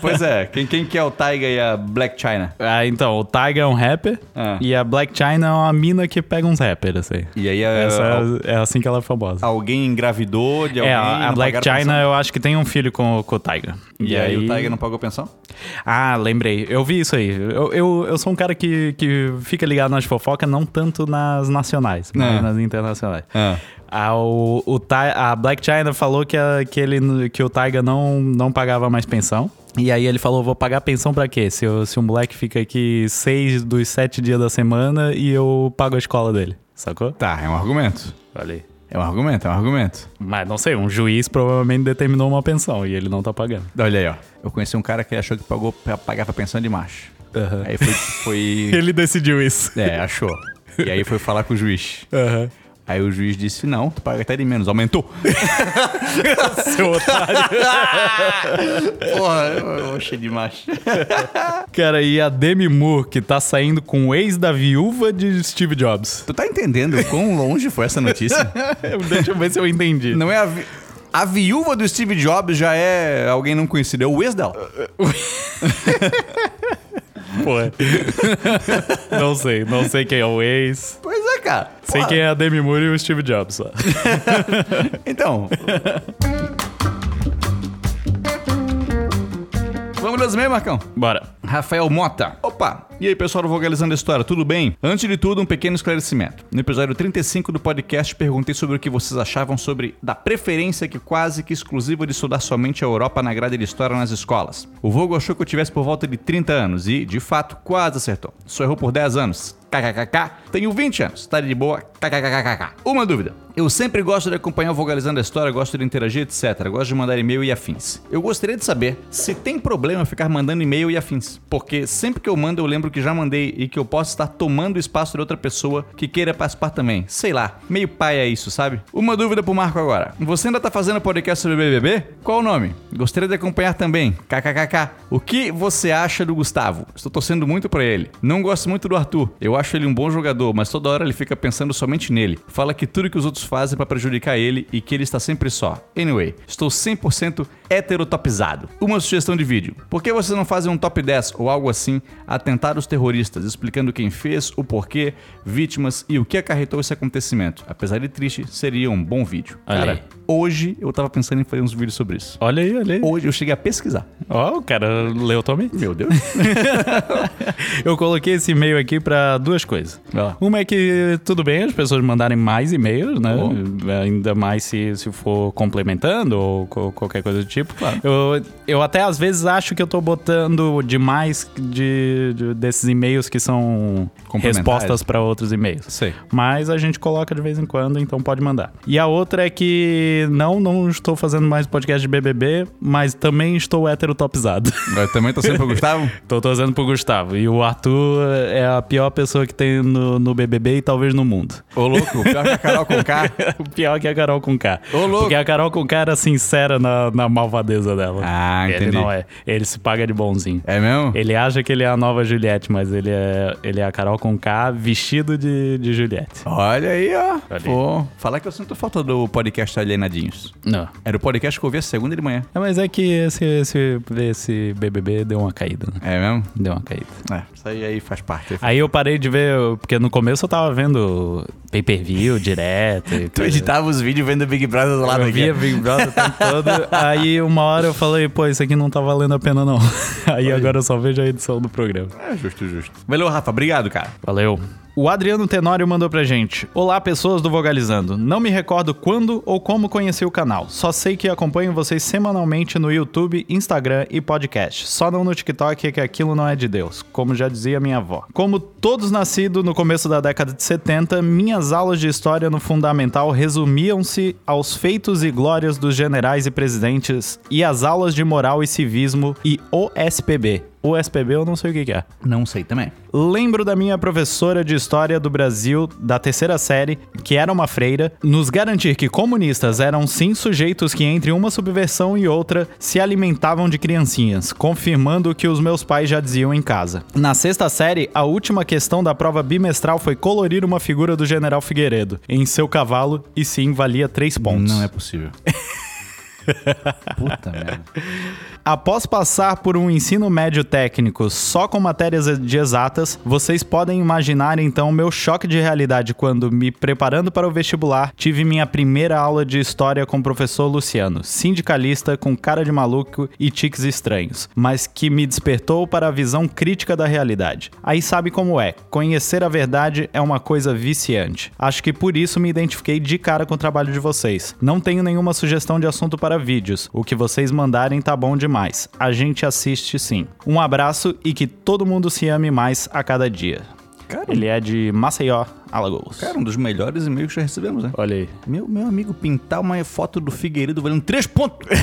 pois é, quem, quem que é o Taiga e a Black China? Ah, então, o Taiga é um rapper Ah. e a Black China é uma mina que pega uns rappers, assim. E aí a- Essa al- é, é assim que ela é famosa. alguém engravidou de alguém. É, a, a Black China pensão? eu acho que tem um filho com, com o Taiga. E, aí, o Taiga não pagou pensão? Ah, lembrei. Eu vi isso aí. Eu, eu, eu sou um cara que, que fica ligado nas fofocas, não tanto nas nacionais, mas É. nas internacionais. Ah. Ah, o, o a Black China falou que, a- que, ele, que o Taiga não, não pagava mais pensão. E aí ele falou, vou pagar pensão pra quê? Se, eu- se um moleque fica aqui seis dos sete dias da semana e eu pago a escola dele. Sacou? Tá, é um argumento. Olha aí. É um argumento, é um argumento. Mas não sei, um juiz provavelmente determinou uma pensão e ele não tá pagando. Olha aí, ó. Eu conheci um cara que achou que pagou, pagava pensão de macho. Aham. Aí foi. foi... Ele decidiu isso. é, achou. E aí foi falar com o juiz. Aham. Aí o juiz disse: não, tu paga até de menos, aumentou. Seu otário. Porra, eu achei de macho. Cara, e a Demi Moore, que tá saindo com o ex da viúva de Steve Jobs. Tu tá entendendo quão longe foi essa notícia? Deixa eu ver se eu entendi. Não é a. Vi... A viúva do Steve Jobs já é alguém não conhecido, é o ex dela. Porra. não sei, não sei quem é o ex. Cara. Sei quem é a Demi Moore e o Steve Jobs só. Então. Vamos das meio, Marcão? Bora. Rafael Mota. Opa! E aí, pessoal do Vogalizando a História, tudo bem? Antes de tudo, um pequeno esclarecimento. No episódio 35 do podcast, perguntei sobre o que vocês achavam sobre da preferência que quase que exclusiva de estudar somente a Europa na grade de História nas escolas. O Vogo achou que eu tivesse por volta de 30 anos e, de fato, quase acertou. Só errou por 10 anos. KKKK. Tenho 20 anos. Tá de boa. KKKKK. Uma dúvida. Eu sempre gosto de acompanhar o Vogalizando a História, gosto de interagir, etc. Gosto de mandar e-mail e afins. Eu gostaria de saber se tem problema ficar mandando e-mail e afins. Porque sempre que eu mando, eu lembro que já mandei e que eu posso estar tomando o espaço de outra pessoa que queira participar também. Sei lá, meio pai é isso, sabe? Uma dúvida pro Marco agora. Você ainda tá fazendo podcast sobre BBB? Qual o nome? Gostaria de acompanhar também. KKKK. O que você acha do Gustavo? Estou torcendo muito pra ele. Não gosto muito do Arthur. Eu acho ele um bom jogador, mas toda hora ele fica pensando somente nele. Fala que tudo que os outros fazem pra prejudicar ele e que ele está sempre só. Anyway, estou 100% heterotopizado. Uma sugestão de vídeo. Por que vocês não fazem um top 10 ou algo assim atentados terroristas, explicando quem fez, o porquê, vítimas e o que acarretou esse acontecimento? Apesar de triste, seria um bom vídeo. Cara. Hoje eu tava pensando em fazer uns vídeos sobre isso. Olha aí, olha aí. Hoje eu cheguei a pesquisar. Ó, o cara leu também. Meu Deus. Eu coloquei esse e-mail aqui pra duas coisas. Lá. Uma é que tudo bem as pessoas mandarem mais e-mails, né? Bom. Ainda mais se, se for complementando ou co- qualquer coisa do tipo. Claro. Eu, eu até às vezes acho que eu tô botando demais de, de- desses e-mails que são respostas pra outros e-mails. Sei. Mas a gente coloca de vez em quando, então pode mandar. E a outra é que não, não estou fazendo mais podcast de BBB, mas também estou heterotopizado. Eu também tô sendo pro Gustavo? Tô torcendo pro Gustavo. E o Arthur é a pior pessoa que tem no, no BBB e talvez no mundo. Ô, louco, pior que a Carol com K. O pior que a Carol com K. Ô, louco. Porque a Carol com K era sincera na, na malvadeza dela. Ah, Ele entendi. não é. Ele se paga de bonzinho. É mesmo? Ele acha que ele é a nova Juliette, mas ele é, ele é a Carol com K vestido de, de Juliette. Olha aí, ó. Olha aí. Pô, falar que eu sinto falta do podcast Não. Era o podcast que eu ouvia segunda de manhã. É, mas é que esse, esse, esse BBB deu uma caída, né? É mesmo? Deu uma caída. É, isso aí, aí faz parte. Aí eu parei de ver, porque no começo eu tava vendo pay-per-view direto. e Tu coisa. editava os vídeos vendo Big Brother do lado Eu aqui. via Big Brother o tempo todo. Aí uma hora eu falei, pô, isso aqui não tá valendo a pena não. Aí agora eu só vejo a edição do programa. É, justo, justo. Valeu, Rafa. Obrigado, cara. Valeu. O Adriano Tenório mandou pra gente. Olá, pessoas do Vogalizando. Não me recordo quando ou como conheci o canal. Só sei que acompanho vocês semanalmente no YouTube, Instagram e podcast. Só não no TikTok que aquilo não é de Deus, como já dizia minha avó. Como todos nascidos no começo da década de 70, minhas aulas de história no fundamental resumiam-se aos feitos e glórias dos generais e presidentes e as aulas de moral e civismo e OSPB. O SPB eu não sei o que que é. Não sei também. Lembro da minha professora de História do Brasil da terceira série, que era uma freira, nos garantir que comunistas eram sim sujeitos que entre uma subversão e outra se alimentavam de criancinhas, confirmando o que os meus pais já diziam em casa. Na sexta série, a última questão da prova bimestral foi colorir uma figura do general Figueiredo em seu cavalo e sim valia três pontos. Não é possível. Puta merda. Após passar por um ensino médio técnico só com matérias de exatas, vocês podem imaginar então meu choque de realidade quando, me preparando para o vestibular, tive minha primeira aula de história com o professor Luciano, sindicalista com cara de maluco e tiques estranhos, mas que me despertou para a visão crítica da realidade. Aí sabe como é, conhecer a verdade é uma coisa viciante. Acho que por isso me identifiquei de cara com o trabalho de vocês. Não tenho nenhuma sugestão de assunto para vídeos, o que vocês mandarem tá bom demais. A gente assiste sim. Um abraço e que todo mundo se ame mais a cada dia. Cara, Ele é de Maceió, Alagoas. cara, um dos melhores e-mails que já recebemos, né? Olha aí. Meu, meu amigo pintar uma foto do Figueiredo valendo três pontos.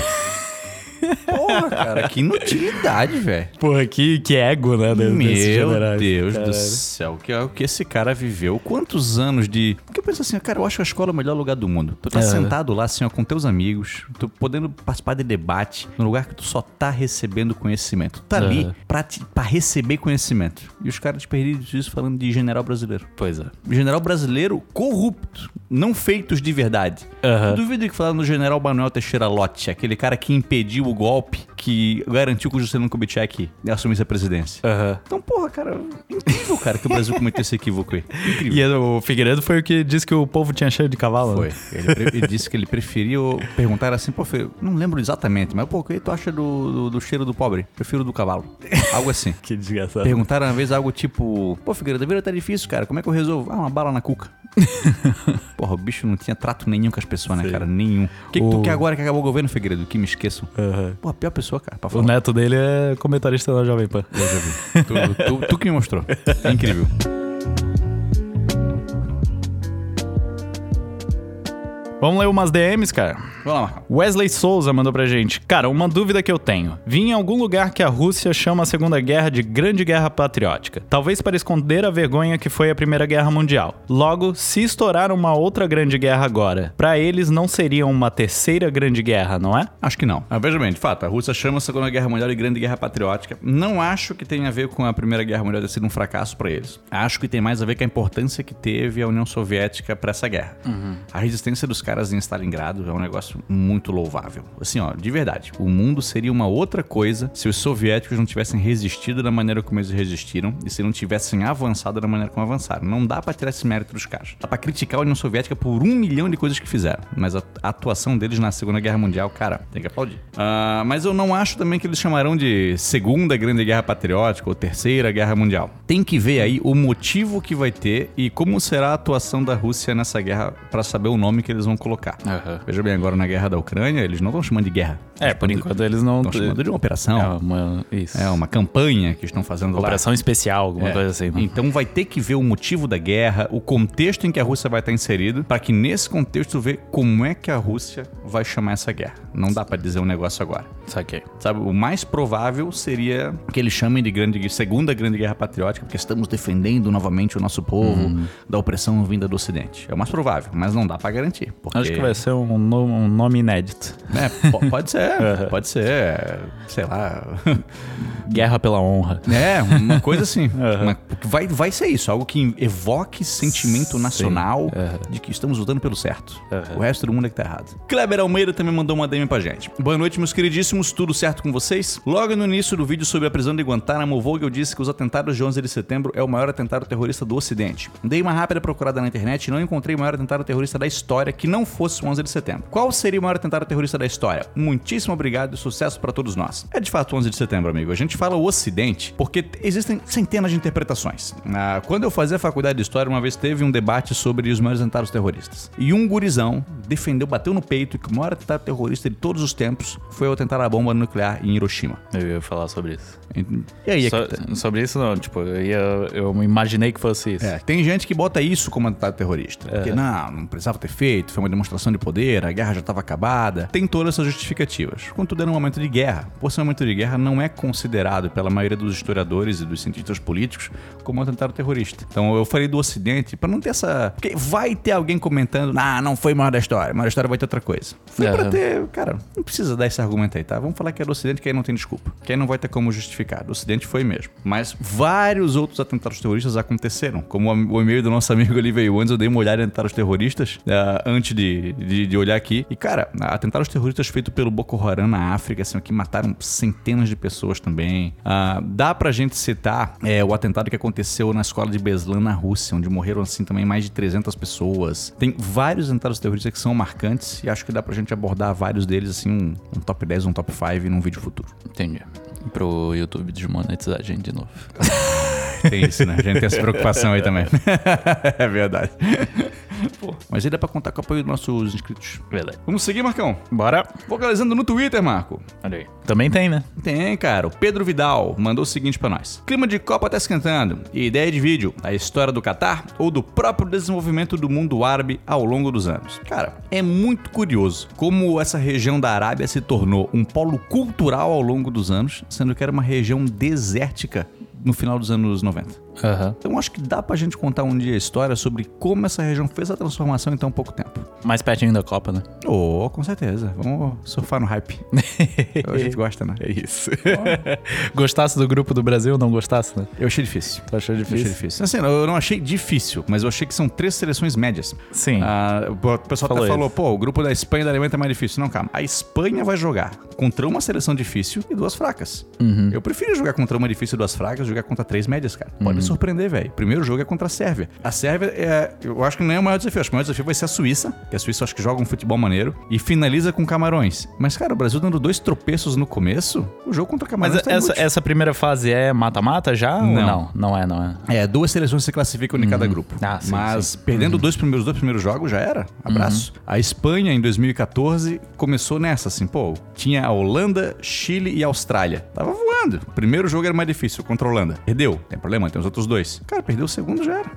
Porra, cara, que inutilidade, velho. Porra, que, que ego, né? Meu generais. Deus do céu, que é o que esse cara viveu. Quantos anos de. Porque eu penso assim, cara, eu acho a escola o melhor lugar do mundo. Tu tá É. sentado lá, assim, ó, com teus amigos, tu podendo participar de debate, num lugar que tu só tá recebendo conhecimento. Tu tá ali Aham. pra, te- pra receber conhecimento. E os caras desperdícios isso falando de general brasileiro. Pois é. General brasileiro corrupto, não feitos de verdade. Eu duvido que falaram no general Manuel Teixeira Lott, aquele cara que impediu o golpe, que garantiu que o Juscelino Kubitschek assumisse a presidência. Aham. Então, porra, cara, incrível, cara, que o Brasil cometeu esse equívoco aí. Incrível. E o Figueiredo foi o que disse que o povo tinha cheiro de cavalo. Foi. né? Ele, pre- ele disse que ele preferiu perguntar assim, pô, Fê, não lembro exatamente, mas pô, o que tu acha do, do, do cheiro do pobre? Prefiro do cavalo. Algo assim. Que desgraçado. Perguntaram uma vez algo tipo, pô, Figueiredo, a vida tá difícil, cara, como é que eu resolvo? Ah, uma bala na cuca. Porra, o bicho não tinha trato nenhum com as pessoas, né, cara? Nenhum. O que, que tu quer agora que acabou o governo, Figueiredo? Que me esqueçam. Aham. Pô, a pior pessoa, cara, pra O neto dele é comentarista da Jovem Pan. Eu já vi. tu, tu, tu que me mostrou. É incrível. Vamos ler umas DMs, cara. Vamos lá. Wesley Souza mandou pra gente. Cara, uma dúvida que eu tenho. Vi em algum lugar que a Rússia chama a Segunda Guerra de Grande Guerra Patriótica. Talvez para esconder a vergonha que foi a Primeira Guerra Mundial. Logo, se estourar uma outra Grande Guerra agora, pra eles não seria uma terceira Grande Guerra, não é? Acho que não. Ah, veja bem, de fato, a Rússia chama a Segunda Guerra Mundial de Grande Guerra Patriótica. Não acho que tenha a ver com a Primeira Guerra Mundial ter sido um fracasso pra eles. Acho que tem mais a ver com a importância que teve a União Soviética pra essa guerra. A resistência dos caras em Stalingrado é um negócio muito louvável. Assim, ó, de verdade, o mundo seria uma outra coisa se os soviéticos não tivessem resistido da maneira como eles resistiram e se não tivessem avançado da maneira como avançaram. Não dá pra tirar esse mérito dos caras. Dá pra criticar a União Soviética por um milhão de coisas que fizeram, mas a, atuação deles na Segunda Guerra Mundial, cara, tem que aplaudir. Ah, mas eu não acho também que eles chamarão de Segunda Grande Guerra Patriótica ou Terceira Guerra Mundial. Tem que ver aí o motivo que vai ter e como será a atuação da Rússia nessa guerra pra saber o nome que eles vão colocar. Veja bem, agora na guerra da Ucrânia, eles não estão chamando de guerra. É, por enquanto eles não. Estão chamando de uma operação. É uma, isso. É uma campanha que estão fazendo lá. Operação especial, alguma É. coisa assim. né? Então vai ter que ver o motivo da guerra, o contexto em que a Rússia vai estar inserida, para que nesse contexto ver como é que a Rússia vai chamar essa guerra. Não dá pra dizer um negócio agora. Saquei. Sabe, o mais provável seria que eles chamem de grande, segunda grande guerra patriótica, porque estamos defendendo novamente o nosso povo da opressão vinda do Ocidente. É o mais provável, mas não dá pra garantir. Porque... Acho que vai ser um, um nome inédito. É, po- pode ser, pode ser, sei lá. Guerra pela honra. É, uma coisa assim. Uma- vai, vai ser isso, algo que evoque sentimento nacional Aham. de que estamos lutando pelo certo. O resto do mundo é que tá errado. Kleber Almeida também mandou uma DM pra gente. Boa noite, meus queridíssimos, tudo certo com vocês? Logo no início do vídeo sobre a prisão de Guantánamo, Vogel disse que os atentados de 11 de setembro é o maior atentado terrorista do Ocidente. Dei uma rápida procurada na internet e não encontrei o maior atentado terrorista da história que não fosse o 11 de setembro. Qual seria o maior atentado terrorista da história? Muitíssimo obrigado e sucesso pra todos nós. É de fato o 11 de setembro, amigo. A gente fala o Ocidente porque existem centenas de interpretações. Ah, quando eu fazia faculdade de História, uma vez teve um debate sobre os maiores atentados terroristas. E um gurizão defendeu, bateu no peito que o maior atentado terrorista de todos os tempos foi o atentado à bomba nuclear em Hiroshima. Eu ia falar sobre isso. E, e aí, é So- que tá. sobre isso não, tipo, eu, ia, eu imaginei que fosse isso. É, tem gente que bota isso como atentado terrorista. Porque, não, não precisava ter feito, foi uma demonstração de poder, a guerra já estava acabada. Tem todas essas justificativas. Contudo, era um momento de guerra. Por ser um momento de guerra, não é considerado pela maioria dos historiadores e dos cientistas políticos como um atentado terrorista. Então, eu falei do Ocidente para não ter essa... Porque vai ter alguém comentando, ah, não foi o maior da história, o maior da história vai ter outra coisa. Foi pra Aham. ter... Cara, não precisa dar esse argumento aí, tá? Vamos falar que é do Ocidente, que aí não tem desculpa. Que aí não vai ter como justificar. Do Ocidente foi mesmo. Mas vários outros atentados terroristas aconteceram. Como o e-mail do nosso amigo ali veio antes, eu dei uma olhada em atentados terroristas ah, antes de, de, de olhar aqui. E, cara, atentados terroristas feitos pelo Boko Haram na África, assim, que mataram centenas de pessoas também. Ah, dá pra gente citar é, o atentado que aconteceu na escola de Beslan, na Rússia, onde morreram, assim, também mais de 300 pessoas. Tem vários atentados terroristas que são marcantes e acho que dá pra gente abordar vários deles, assim, um, um top 10, um top 5 num vídeo futuro. Entendi. Pro YouTube desmonetizar a gente de novo. Tem isso, né? A gente tem essa preocupação aí também. é verdade. Pô, mas aí dá pra contar com o apoio dos nossos inscritos. Verdade. Vamos seguir, Marcão. Bora. Vocalizando no Twitter, Marco. Olha aí. Também tem, né? Tem, cara. O Pedro Vidal mandou o seguinte pra nós. Clima de Copa tá esquentando. E ideia de vídeo, a história do Catar ou do próprio desenvolvimento do mundo árabe ao longo dos anos. Cara, é muito curioso como essa região da Arábia se tornou um polo cultural ao longo dos anos, sendo que era uma região desértica no final dos anos 90. Aham. Então acho que dá pra gente contar um dia a história sobre como essa região fez a transformação em tão pouco tempo. Mais pertinho da Copa, né? Oh, com certeza. Vamos surfar no hype. a gente gosta, né? É isso. gostasse do grupo do Brasil ou não gostasse, né? Eu achei difícil. Tu achou Eu achei difícil? difícil. Assim, eu não achei difícil, mas eu achei que são três seleções médias. Sim. Ah, o pessoal Falou até falou, isso. pô, o grupo da Espanha e da Alemanha tá mais difícil. Não, calma. A Espanha vai jogar contra uma seleção difícil e duas fracas. Uhum. Eu prefiro jogar contra uma difícil e duas fracas, jogar contra três médias, cara. Pode Uhum. Surpreender, velho. Primeiro jogo é contra a Sérvia. A Sérvia, é, eu acho que não é o maior desafio. Acho que o maior desafio vai ser a Suíça, que a Suíça acho que joga um futebol maneiro e finaliza com Camarões. Mas, cara, o Brasil dando dois tropeços no começo, o jogo contra Camarões Mas tá essa, essa primeira fase é mata-mata já Não. não? Não é, não é. É, duas seleções se classificam em cada grupo. Ah, sim, Mas sim. perdendo dois primeiros, dois primeiros jogos já era. Abraço. A Espanha, em 2014, começou nessa, assim, pô, tinha a Holanda, Chile e Austrália. Tava voando. O primeiro jogo era mais difícil contra a Holanda. Perdeu. Tem problema, tem os outros dois. Cara, perdeu o segundo já era.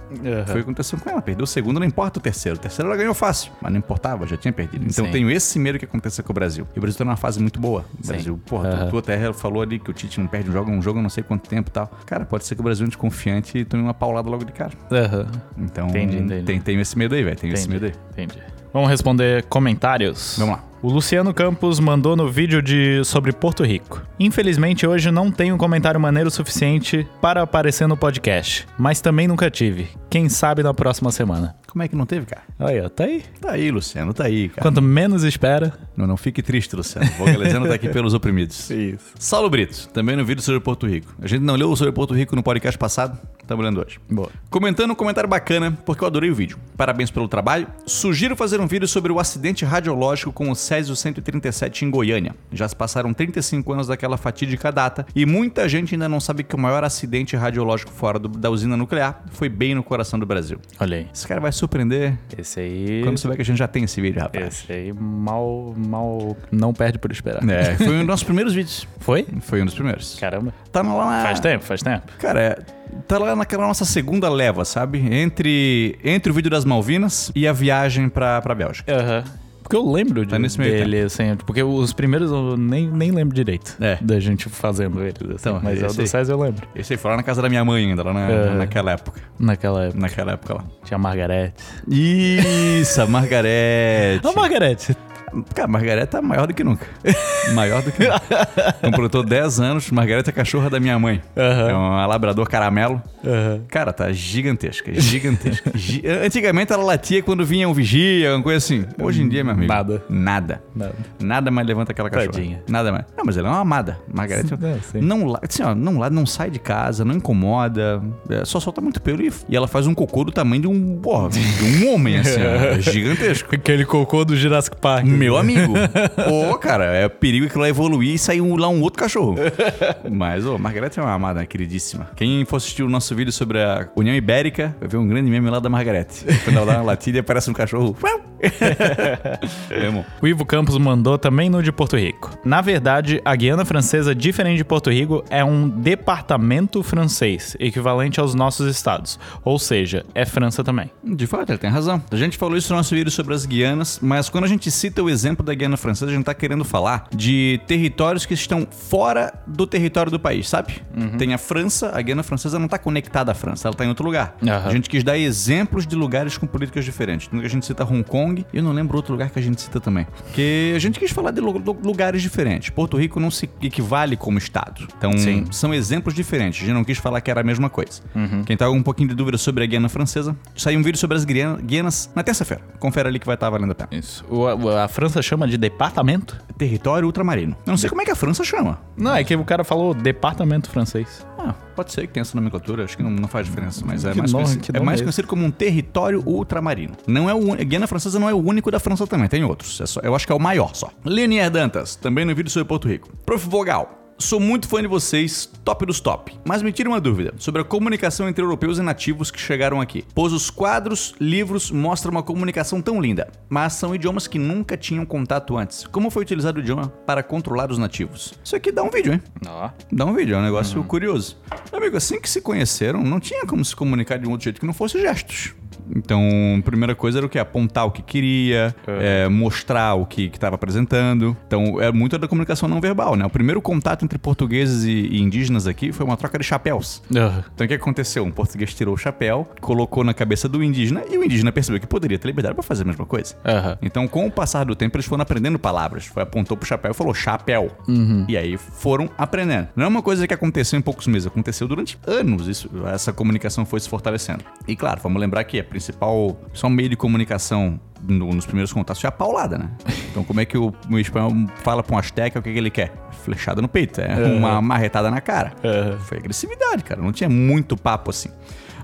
Foi o que aconteceu com ela. Perdeu o segundo, não importa o terceiro. O terceiro ela ganhou fácil, mas não importava, já tinha perdido. Então Sim. tenho esse medo que aconteceu com o Brasil. E o Brasil tá numa fase muito boa. O Sim. Brasil, porra, Aham. tu, tu até falou ali que o Tite não perde um jogo, um jogo não sei quanto tempo e tal. Cara, pode ser que o Brasil ande confiante e tome uma paulada logo de cara. Aham. Então, Entendi, entendi. Tem, tem esse medo aí, velho. Tem esse medo Entendi. aí. Entendi. Vamos responder comentários. Vamos lá. O Luciano Campos mandou no vídeo de sobre Porto Rico. Infelizmente hoje não tenho um comentário maneiro suficiente para aparecer no podcast, mas também nunca tive. Quem sabe na próxima semana. Como é que não teve, cara? Aí, ó, tá aí. Tá aí, Luciano, tá aí, cara. Quanto menos espera. Não, não fique triste, Luciano. O Vocalizando tá aqui pelos oprimidos. Isso. Saulo Brito, também no vídeo sobre Porto Rico. A gente não leu sobre Porto Rico no podcast passado, estamos lendo hoje. Boa. Comentando um comentário bacana, porque eu adorei o vídeo. Parabéns pelo trabalho. Sugiro fazer um vídeo sobre o acidente radiológico com o Césio 137 em Goiânia. Já se passaram 35 anos daquela fatídica data e muita gente ainda não sabe que o maior acidente radiológico fora do- da usina nuclear foi bem no coração do Brasil. Olha aí. Esse cara vai surpreender Esse aí. quando souber que a gente já tem esse vídeo, rapaz. Esse aí mal, mal não perde por esperar. É, foi um dos nossos primeiros vídeos. Foi? Foi um dos primeiros. Caramba. Tá lá na... Faz tempo, faz tempo. Cara, é, tá lá naquela nossa segunda leva, sabe? Entre, entre o vídeo das Malvinas e a viagem pra, pra Bélgica. Aham. Porque eu lembro de, Tá nesse meio dele, assim, porque os primeiros eu nem, nem lembro direito É. da gente fazendo eles. assim, Então, mas o do. César eu lembro. Esse aí foi lá na casa da minha mãe ainda, lá na- É. naquela época. Naquela época. Naquela época lá. Tinha a Margarete. Isso, a Margarete. Ô, Margarete, Cara, Margarete tá maior do que nunca. maior do que nunca. Completou 10 anos. Margarete é cachorra da minha mãe. Aham. É uma labrador caramelo. Aham. Cara, tá gigantesca, gigantesca. Gi- Antigamente ela latia quando vinha um vigia, uma coisa assim. Hoje em dia, meu amigo. Nada. Nada. Nada. Nada mais levanta aquela cachorra. Tadinha. Nada mais. Não, mas ela é uma amada. Margarete É, não, la- assim, ó, não, la- não sai de casa, não incomoda, é, só solta muito pelo e, e ela faz um cocô do tamanho de um, porra, de um homem, assim, ó, gigantesco. Aquele cocô do Jurassic Park. Meu amigo. Ô, cara, é perigo que lá evoluir e sair um- lá um outro cachorro. Mas, ô, Margarete é uma amada, queridíssima. Quem for assistir o nosso vídeo sobre a União Ibérica, vai ver um grande meme lá da Margarete. Quando ela dá uma latida, aparece um cachorro. é. O Ivo Campos mandou também no de Porto Rico. Na verdade, a Guiana Francesa, diferente de Porto Rico, é um departamento francês, equivalente aos nossos estados. Ou seja, é França também. De fato, ele tem razão. A gente falou isso no nosso vídeo sobre as Guianas, mas quando a gente cita o exemplo da Guiana Francesa, a gente tá querendo falar de territórios que estão fora do território do país, sabe? Tem a França, a Guiana Francesa não tá conectada à França, ela tá em outro lugar. Aham. A gente quis dar exemplos de lugares com políticas diferentes. A gente cita Hong Kong, e eu não lembro outro lugar que a gente cita também. Porque a gente quis falar de lu- lu- lugares diferentes. Porto Rico não se equivale como estado. Então, Sim. são exemplos diferentes. A gente não quis falar que era a mesma coisa. Quem tá com um pouquinho de dúvida sobre a Guiana Francesa, saiu um vídeo sobre as Guiana- Guianas na terça-feira. Confere ali que vai estar valendo a pena. Isso. a França chama de departamento? Território ultramarino. Eu não sei como é que a França chama. Não, é que o cara falou departamento francês. Ah, pode ser que tenha essa nomenclatura, acho que não, não faz diferença, mas é Que mais, nome- conhecido, que é nome mais é esse? conhecido como um território ultramarino. Não é o Guiana Francesa não é o único da França também, tem outros. É só- eu acho que é o maior só. Linier Dantas, também no vídeo sobre Porto Rico. Prof. Vogal. Sou muito fã de vocês, top dos top. Mas me tira uma dúvida sobre a comunicação entre europeus e nativos que chegaram aqui. Pois os quadros, livros mostram uma comunicação tão linda, mas são idiomas que nunca tinham contato antes. Como foi utilizado o idioma para controlar os nativos? Isso aqui dá um vídeo, hein? Ó. Dá um vídeo, é um negócio curioso. Meu amigo, assim que se conheceram, não tinha como se comunicar de um outro jeito que não fosse gestos. Então, primeira coisa era o que? Apontar o que queria, é, mostrar o que estava apresentando. Então, é muito da comunicação não verbal, né? O primeiro contato entre portugueses e, e indígenas aqui foi uma troca de chapéus. Aham. Então, o que aconteceu? Um português tirou o chapéu, colocou na cabeça do indígena e o indígena percebeu que poderia ter liberdade para fazer a mesma coisa. Aham. Então, com o passar do tempo, eles foram aprendendo palavras. Foi, apontou pro chapéu e falou chapéu. E aí foram aprendendo. Não é uma coisa que aconteceu em poucos meses, aconteceu durante anos. Isso, essa comunicação foi se fortalecendo. E claro, vamos lembrar que a principal, só meio de comunicação no- nos primeiros contatos a paulada, né? Então, como é que o, o espanhol fala pra um asteca o que, que ele quer? Flechada no peito, é uma marretada na cara. Aham. Foi agressividade, cara. Não tinha muito papo assim.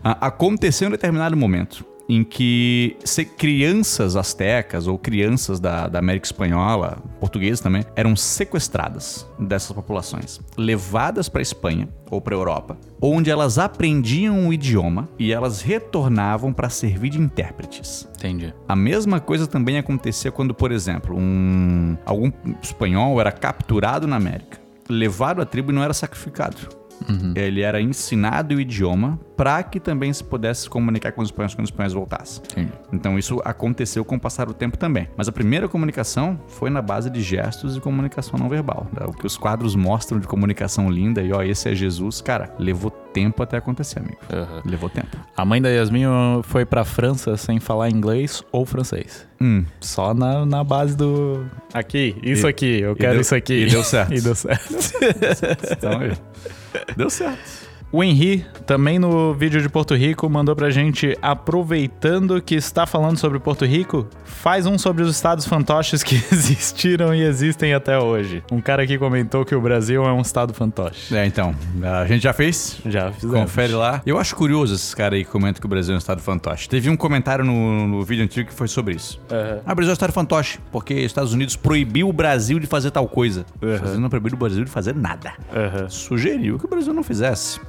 A- aconteceu em determinado momento em que crianças astecas ou crianças da, da América Espanhola, portugueses também, eram sequestradas dessas populações, levadas para Espanha ou para Europa, onde elas aprendiam o idioma e elas retornavam para servir de intérpretes. Entendi. A mesma coisa também acontecia quando, por exemplo, um algum espanhol era capturado na América, levado à tribo e não era sacrificado. Ele era ensinado o idioma para que também se pudesse se comunicar com os espanhóis quando os espanhóis voltassem. Então isso aconteceu com o passar do tempo também. Mas a primeira comunicação foi na base de gestos e comunicação não verbal. O que os quadros mostram de comunicação linda e ó, esse é Jesus, cara, levou tempo até acontecer, amigo. Aham. Levou tempo. A mãe da Yasmin foi pra França sem falar inglês ou francês. Hum, Só na, na base do. Aqui, isso E- aqui, eu quero deu- isso aqui. e deu certo. e deu certo. então aí. Deu certo. O Henri, também no vídeo de Porto Rico, mandou pra gente, aproveitando que está falando sobre Porto Rico, faz um sobre os estados fantoches que existiram e existem até hoje. Um cara aqui comentou que o Brasil é um estado fantoche. É, então, a gente já fez. Já fizemos. Confere lá. Eu acho curioso esses caras aí que comentam que o Brasil é um estado fantoche. Teve um comentário no, no vídeo antigo que foi sobre isso. Aham. Ah, o Brasil é um estado fantoche, porque Estados Unidos proibiu o Brasil de fazer tal coisa. Os Estados Unidos não proibiu o Brasil de fazer nada. Aham. Sugeriu que o Brasil não fizesse.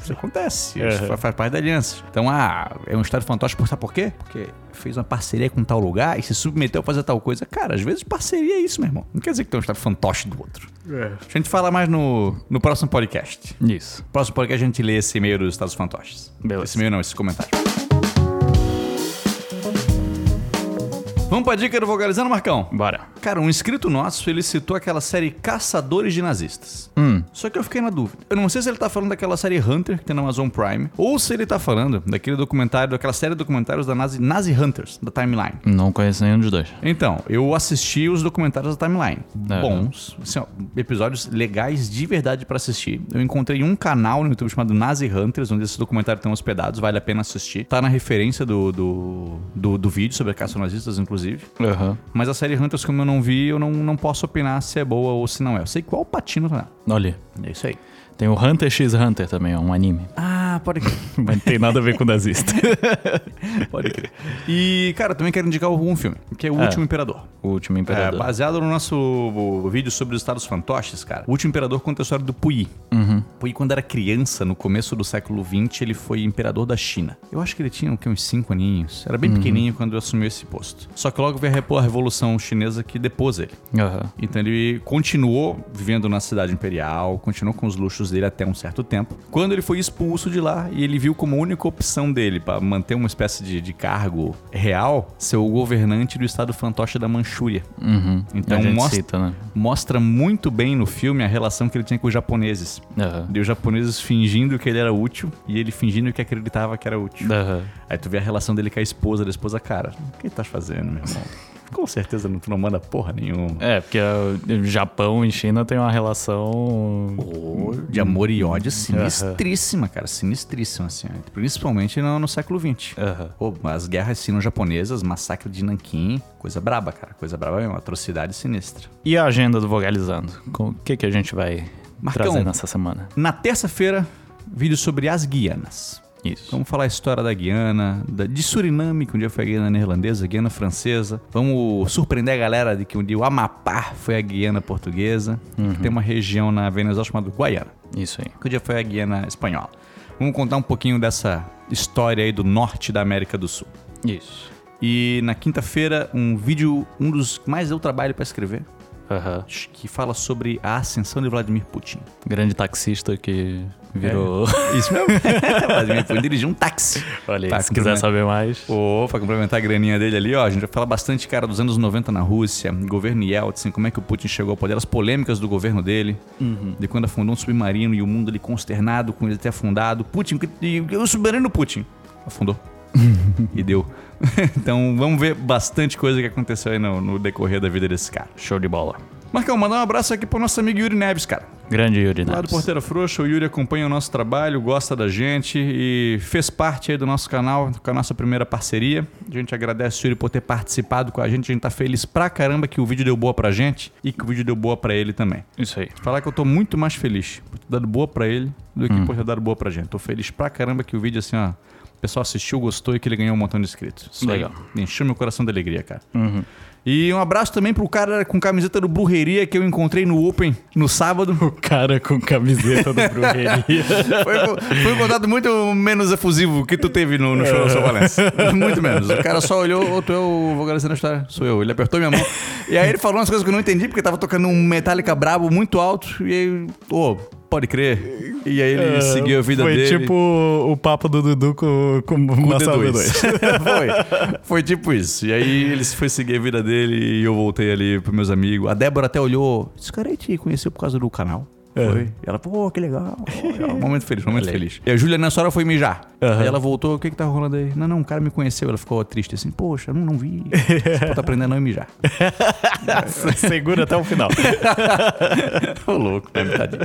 Isso acontece. Isso Uhum. fa- faz parte da aliança. Então, ah, é um estado fantoche, por sabe por quê? Porque fez uma parceria com tal lugar e se submeteu a fazer tal coisa. Cara, às vezes parceria é isso, meu irmão. Não quer dizer que tem um estado fantoche do outro. A gente fala mais no, no próximo podcast. Isso. Próximo podcast a gente lê esse e-mail dos Estados Fantoches. Beleza. Esse e-mail não, esse comentário. Vamos pra dica do Vogalizando, Marcão? Bora. Cara, um inscrito nosso, ele citou aquela série Caçadores de Nazistas. Hum. Só que eu fiquei na dúvida. Eu não sei se ele tá falando daquela série Hunter, que tem na Amazon Prime, ou se ele tá falando daquele documentário, daquela série de documentários da Nazi, Nazi Hunters, da Timeline. Não conheço nenhum dos dois. Então, eu assisti os documentários da Timeline. É. Bons, assim, ó, episódios legais de verdade pra assistir. Eu encontrei um canal no YouTube chamado Nazi Hunters, onde esses documentários estão hospedados, vale a pena assistir. Tá na referência do, do, do, do vídeo sobre a caça nazistas, inclusive. Aham. Mas a série Hunters, como eu não vi, eu não, não posso opinar se é boa ou se não é. Eu sei qual patino tá nela. Olha, É isso aí. tem o Hunter x Hunter também, é um anime. Ah, pode crer. Mas não tem nada a ver com nazista. pode crer. E, cara, também quero indicar um filme, que é O É. Último Imperador. o último É, imperador. baseado no nosso vídeo sobre os estados fantoches, cara. O último imperador conta a história do Puyi. Uhum. Puyi, quando era criança, no começo do século XX, ele foi imperador da China. Eu acho que ele tinha uns 5 aninhos. Era bem pequenininho quando assumiu esse posto. Só que logo veio a Revolução Chinesa que depôs ele. Aham. Então ele continuou vivendo na cidade imperial, continuou com os luxos dele até um certo tempo. Quando ele foi expulso de lá e ele viu como única opção dele para manter uma espécie de, de cargo real ser o governante do estado fantoche da Manchúria. Uhum. Então mostra- cita, né? Mostra muito bem no filme a relação que ele tinha com os japoneses. E os japoneses fingindo que ele era útil e ele fingindo que acreditava que era útil. Aham. Aí tu vê a relação dele com a esposa, da esposa, cara, o que tá fazendo, meu irmão? Com certeza não, tu não manda porra nenhuma. É, porque o Japão e China tem uma relação. de amor e ódio sinistríssima, cara. Sinistríssima, assim. Principalmente no, no século XX. Aham. Pô, as guerras sino-japonesas, massacre de Nanquim, coisa braba, cara. Coisa braba mesmo, atrocidade sinistra. E a agenda do Vogalizando? Com- O que, que a gente vai Marcão. trazer nessa semana? Na terça-feira, vídeo sobre as Guianas. Isso. Vamos falar a história da Guiana, da- de Suriname, que um dia foi a Guiana neerlandesa, a Guiana francesa. Vamos surpreender a galera de que um dia o Amapá foi a Guiana portuguesa, que tem uma região na Venezuela chamada Guaiana. Isso aí. que um dia foi a Guiana espanhola. Vamos contar um pouquinho dessa história aí do norte da América do Sul. Isso. E na quinta-feira, um vídeo, um dos que mais eu trabalho para escrever, Que fala sobre a ascensão de Vladimir Putin. Grande taxista que virou. Isso mesmo? Vladimir Putin dirigiu um táxi. Olha aí, Tá, se quiser saber mais. Ô, pra complementar a graninha dele ali, ó, a gente vai falar bastante, cara, dos anos 90 na Rússia, governo Yeltsin, como é que o Putin chegou ao poder, as polêmicas do governo dele, de quando afundou um submarino e o mundo ali consternado com ele ter afundado. Putin, e o submarino Putin afundou. e deu. então vamos ver bastante coisa que aconteceu aí no, no decorrer da vida desse cara. Show de bola. Marcão, mandar um abraço aqui pro nosso amigo Yuri Neves, cara. Grande Yuri Lá do Neves. Porteira Frouxa, o Yuri acompanha o nosso trabalho, gosta da gente e fez parte aí do nosso canal, com a nossa primeira parceria. A gente agradece o Yuri por ter participado com a gente. A gente tá feliz pra caramba que o vídeo deu boa pra gente e que o vídeo deu boa pra ele também. Isso aí. Falar que eu tô muito mais feliz por ter dado boa pra ele do que Hum. por ter dado boa pra gente. Tô feliz pra caramba que o vídeo, assim, ó, o pessoal assistiu, gostou e que ele ganhou um montão de inscritos. Isso Legal. aí. Encheu meu coração de alegria, cara. Uhum. E um abraço também pro cara com camiseta do Burreria que eu encontrei no Open no sábado. O cara com camiseta do Brujeria. Foi, foi um contato muito menos efusivo que tu teve no, no show da São Valença. Muito menos. O cara só olhou, ô, tu é o vocalista da história? Sou eu. Ele apertou minha mão. E aí ele falou umas coisas que eu não entendi, porque tava tocando um Metallica brabo muito alto. E aí, ô, pode crer. E aí ele seguiu a vida Foi dele. tipo o papo do Dudu com, com com o Marcelo D2. D2. foi. Foi tipo isso. E aí ele foi seguir a vida dele e eu voltei ali pros meus amigos. A Débora até olhou. Esse cara aí te conheceu por causa do canal. É. Foi. E ela, pô, que legal. Um momento feliz, momento feliz. E a Júlia nessa hora foi mijar. Aham. Aí ela voltou, o que que tá rolando aí? Não, não, um cara me conheceu. Ela ficou triste assim, poxa, não, não vi. Pô, tá aprendendo a não mijar. Segura até o final. Ô, louco, né, tadinho.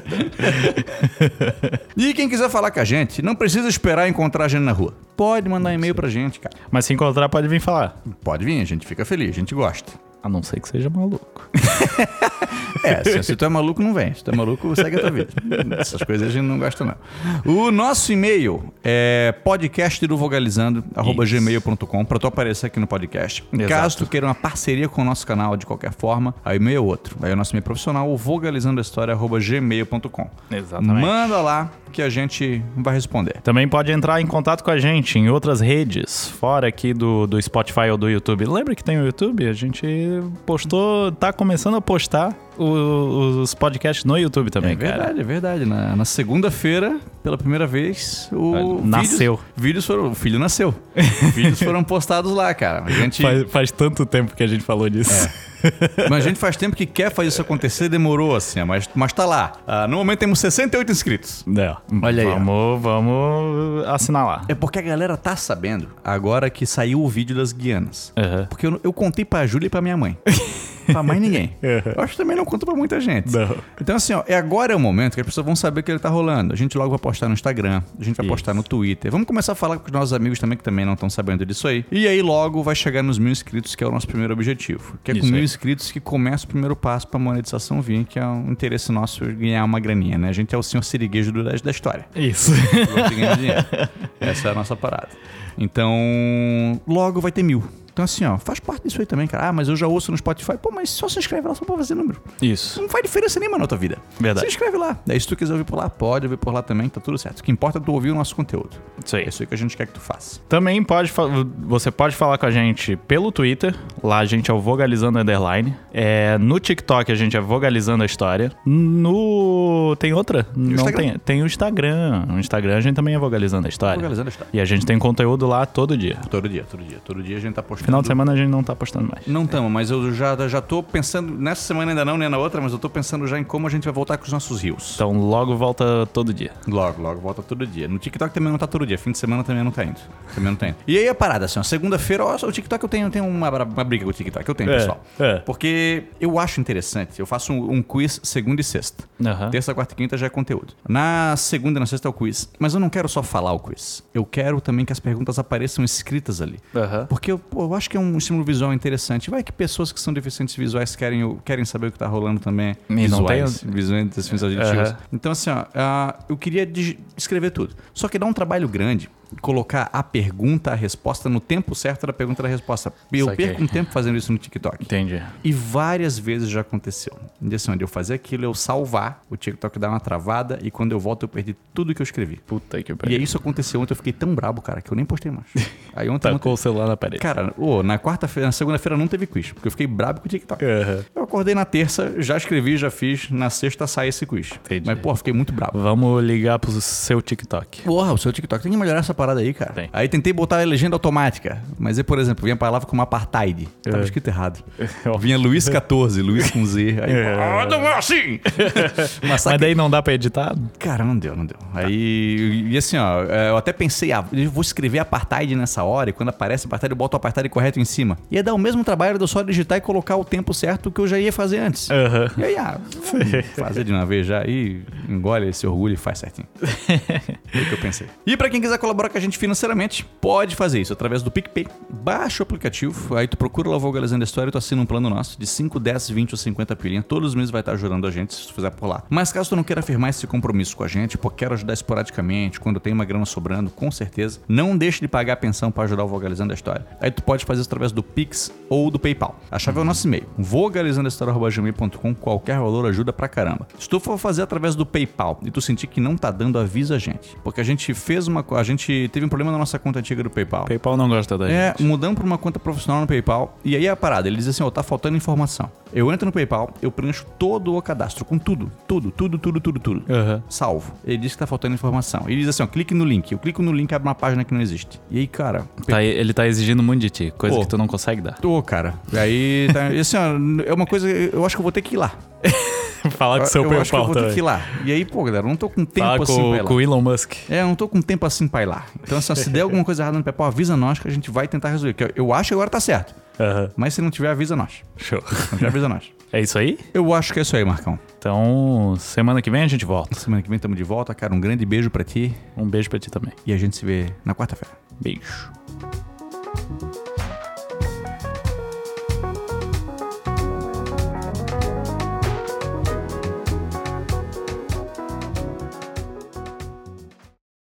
E quem quiser falar com a gente, não precisa esperar encontrar a gente na rua. Pode mandar e-mail pra gente, cara. Mas se encontrar, pode vir falar. Pode vir, a gente fica feliz, a gente gosta. A não ser que seja maluco. É, se, se tu é maluco, não vem. Se tu é maluco, segue a tua vida. Essas coisas a gente não gosta, não. O nosso e-mail é podcastdovogalizando.gmail.com pra tu aparecer aqui no podcast. Exato. Caso tu queira uma parceria com o nosso canal de qualquer forma, aí o e-mail é outro. Aí o nosso e-mail profissional, o vogalizandoahistoria.gmail.com. Exatamente. Manda lá que a gente vai responder. Também pode entrar em contato com a gente em outras redes, fora aqui do, do Spotify ou do YouTube. Lembra que tem o YouTube? A gente postou, tá começando a postar o- os podcasts no YouTube também, É cara. verdade, é verdade. Na, na segunda-feira, pela primeira vez, o. Nasceu. Vídeos, vídeos foram. O filho nasceu. vídeos foram postados lá, cara. A gente. Faz, faz tanto tempo que a gente falou disso. Mas a gente faz tempo que quer fazer isso acontecer, demorou assim, mas, mas tá lá. Ah, no momento temos 68 inscritos. Não. Olha aí. Vamos, vamos assinalar. É porque a galera tá sabendo agora que saiu o vídeo das Guianas. Aham. Porque eu, eu contei pra Júlia e pra minha mãe. pra mais ninguém. Uhum. Eu acho que também não conto pra muita gente. Não. Então, assim, ó, é agora é o momento que as pessoas vão saber que ele tá rolando. A gente logo vai postar no Instagram, a gente vai Isso. postar no Twitter. Vamos começar a falar com os nossos amigos também, que também não estão sabendo disso aí. E aí logo vai chegar nos mil inscritos, que é o nosso primeiro objetivo. Que é Isso com mil aí. inscritos que começa o primeiro passo pra monetização vir, que é um interesse nosso ganhar uma graninha, né? A gente é o senhor siriguejo do, da história. Isso. Essa é a nossa parada. Então, logo vai ter mil. Então, assim, ó, faz parte disso aí também, cara. Ah, mas eu já ouço no Spotify. Pô, mas só se inscreve lá só pra fazer número. Isso. Não faz diferença nenhuma na tua vida. Verdade. Se inscreve lá. Daí, se tu quiser ouvir por lá, pode ouvir por lá também, tá tudo certo. O que importa é tu ouvir o nosso conteúdo. Isso aí. É isso aí que a gente quer que tu faça. Também pode você pode falar com a gente pelo Twitter, lá a gente é o Vogalizando Underline. É, no TikTok a gente é Vogalizando a História. No. Tem outra? Não Instagram. tem. Tem o Instagram. No Instagram a gente também é Vogalizando a História. Vogalizando a história. E a gente tem conteúdo lá todo dia. Todo dia, todo dia. Todo dia a gente tá postando. Final de semana a gente não tá postando mais. Não estamos, mas eu já, já tô pensando, nessa semana ainda não, nem na outra, mas eu tô pensando já em como a gente vai voltar com os nossos rios. Então logo volta todo dia. Logo, logo, volta todo dia. No TikTok também não tá todo dia, fim de semana também não tá indo. Também não tá indo. E aí a parada, assim, ó, segunda-feira, o TikTok eu tenho, eu tenho uma, uma briga com o TikTok, eu tenho, É, pessoal. é. Porque eu acho interessante, eu faço um, um quiz segunda e sexta. Aham. Terça, quarta e quinta já é conteúdo. Na segunda e na sexta é o quiz. Mas eu não quero só falar o quiz. Eu quero também que as perguntas apareçam escritas ali. Aham. Porque pô, eu acho que é um estímulo visual interessante. Vai que pessoas que são deficientes visuais querem, querem saber o que tá rolando também. E não visuais, tem- visuais. Aham. Então, assim, ó, ah, eu queria escrever tudo. Só que dá um trabalho grande colocar a pergunta, a resposta no tempo certo da pergunta e da resposta. E eu Saquei. perco um tempo fazendo isso no TikTok. Entendi. E várias vezes já aconteceu. E assim, onde eu fazer aquilo, eu salvar, o TikTok dar uma travada e quando eu volto eu perdi tudo que eu escrevi. Puta que E pariu. aí isso aconteceu ontem, eu fiquei tão brabo, cara, que eu nem postei mais. Aí ontem, ontem Tacou o celular na parede. Cara, ô, na quarta-feira, na segunda-feira não teve quiz, porque eu fiquei brabo com o TikTok. Aham. Eu acordei na terça, já escrevi, já fiz, na sexta sai esse quiz. Entendi. Mas, pô, fiquei muito brabo. Vamos ligar pro seu TikTok. Porra, o seu TikTok tem que melhorar essa parada aí, cara. Tem. Aí tentei botar a legenda automática, mas aí, por exemplo, vinha a palavra como apartheid. Tava É. escrito errado. Vinha Luiz 14, Luiz com Z. Aí, É. ah, não é assim! Mas Mas daí não dá pra editar? Cara, não deu, não deu. Aí, e assim, ó, eu até pensei, ah, eu vou escrever apartheid nessa hora, e quando aparece apartheid, eu boto o apartheid correto em cima. Ia dar o mesmo trabalho de eu só digitar e colocar o tempo certo que eu já ia fazer antes. Aham. E aí, ah, fazer de uma vez já e engole esse orgulho e faz certinho. Foi o que eu pensei. E pra quem quiser colaborar com a gente financeiramente, pode fazer isso através do PicPay. Baixa o aplicativo, aí tu procura lá o Vogalizando a História e tu assina um plano nosso de 5, 10, 20 ou 50 pilinha. Todos os meses vai estar ajudando a gente se tu fizer por lá. Mas caso tu não queira firmar esse compromisso com a gente, pô, quero ajudar esporadicamente, quando tem uma grana sobrando, com certeza, não deixe de pagar a pensão pra ajudar o Vogalizando a História. Aí tu pode fazer isso através do Pix ou do PayPal. A chave é o nosso e-mail, vogalizandoahistoria.gmail.com, qualquer valor ajuda pra caramba. Se tu for fazer através do PayPal e tu sentir que não tá dando, avisa a gente. Porque a gente fez uma... A gente teve um problema na nossa conta antiga do PayPal. PayPal não gosta da É, gente. mudamos pra uma conta profissional no PayPal. E aí é a parada, ele diz assim, ó, tá faltando informação. Eu entro no PayPal, eu preencho todo o cadastro, com tudo. Tudo, tudo, tudo, tudo, tudo. Aham. Salvo. Ele diz que tá faltando informação. Ele diz assim, ó, clique no link. Eu clico no link, abre uma página que não existe. E aí, cara... Tá, ele tá exigindo muito de ti, coisa Pô. que tu não consegue dar. Tô, cara. E aí, tá, e assim, ó, é uma coisa, eu acho que eu vou ter que ir lá. Falar com o seu eu acho que eu vou ter que ir lá. E aí, pô, galera, eu não tô com tempo Fala assim pra ir com, lá. com o Elon Musk. É, eu não tô com tempo assim pra ir lá. Então, assim, se der alguma coisa errada no PayPal, avisa nós que a gente vai tentar resolver. Que eu, eu acho que agora tá certo. Aham. Mas se não tiver, avisa nós. Show. Se não tiver, avisa nós. É isso aí? Eu acho que é isso aí, Marcão. Então, semana que vem a gente volta. Semana que vem estamos de volta, cara. Um grande beijo pra ti Um beijo pra ti também. e a gente se vê na quarta-feira. Beijo.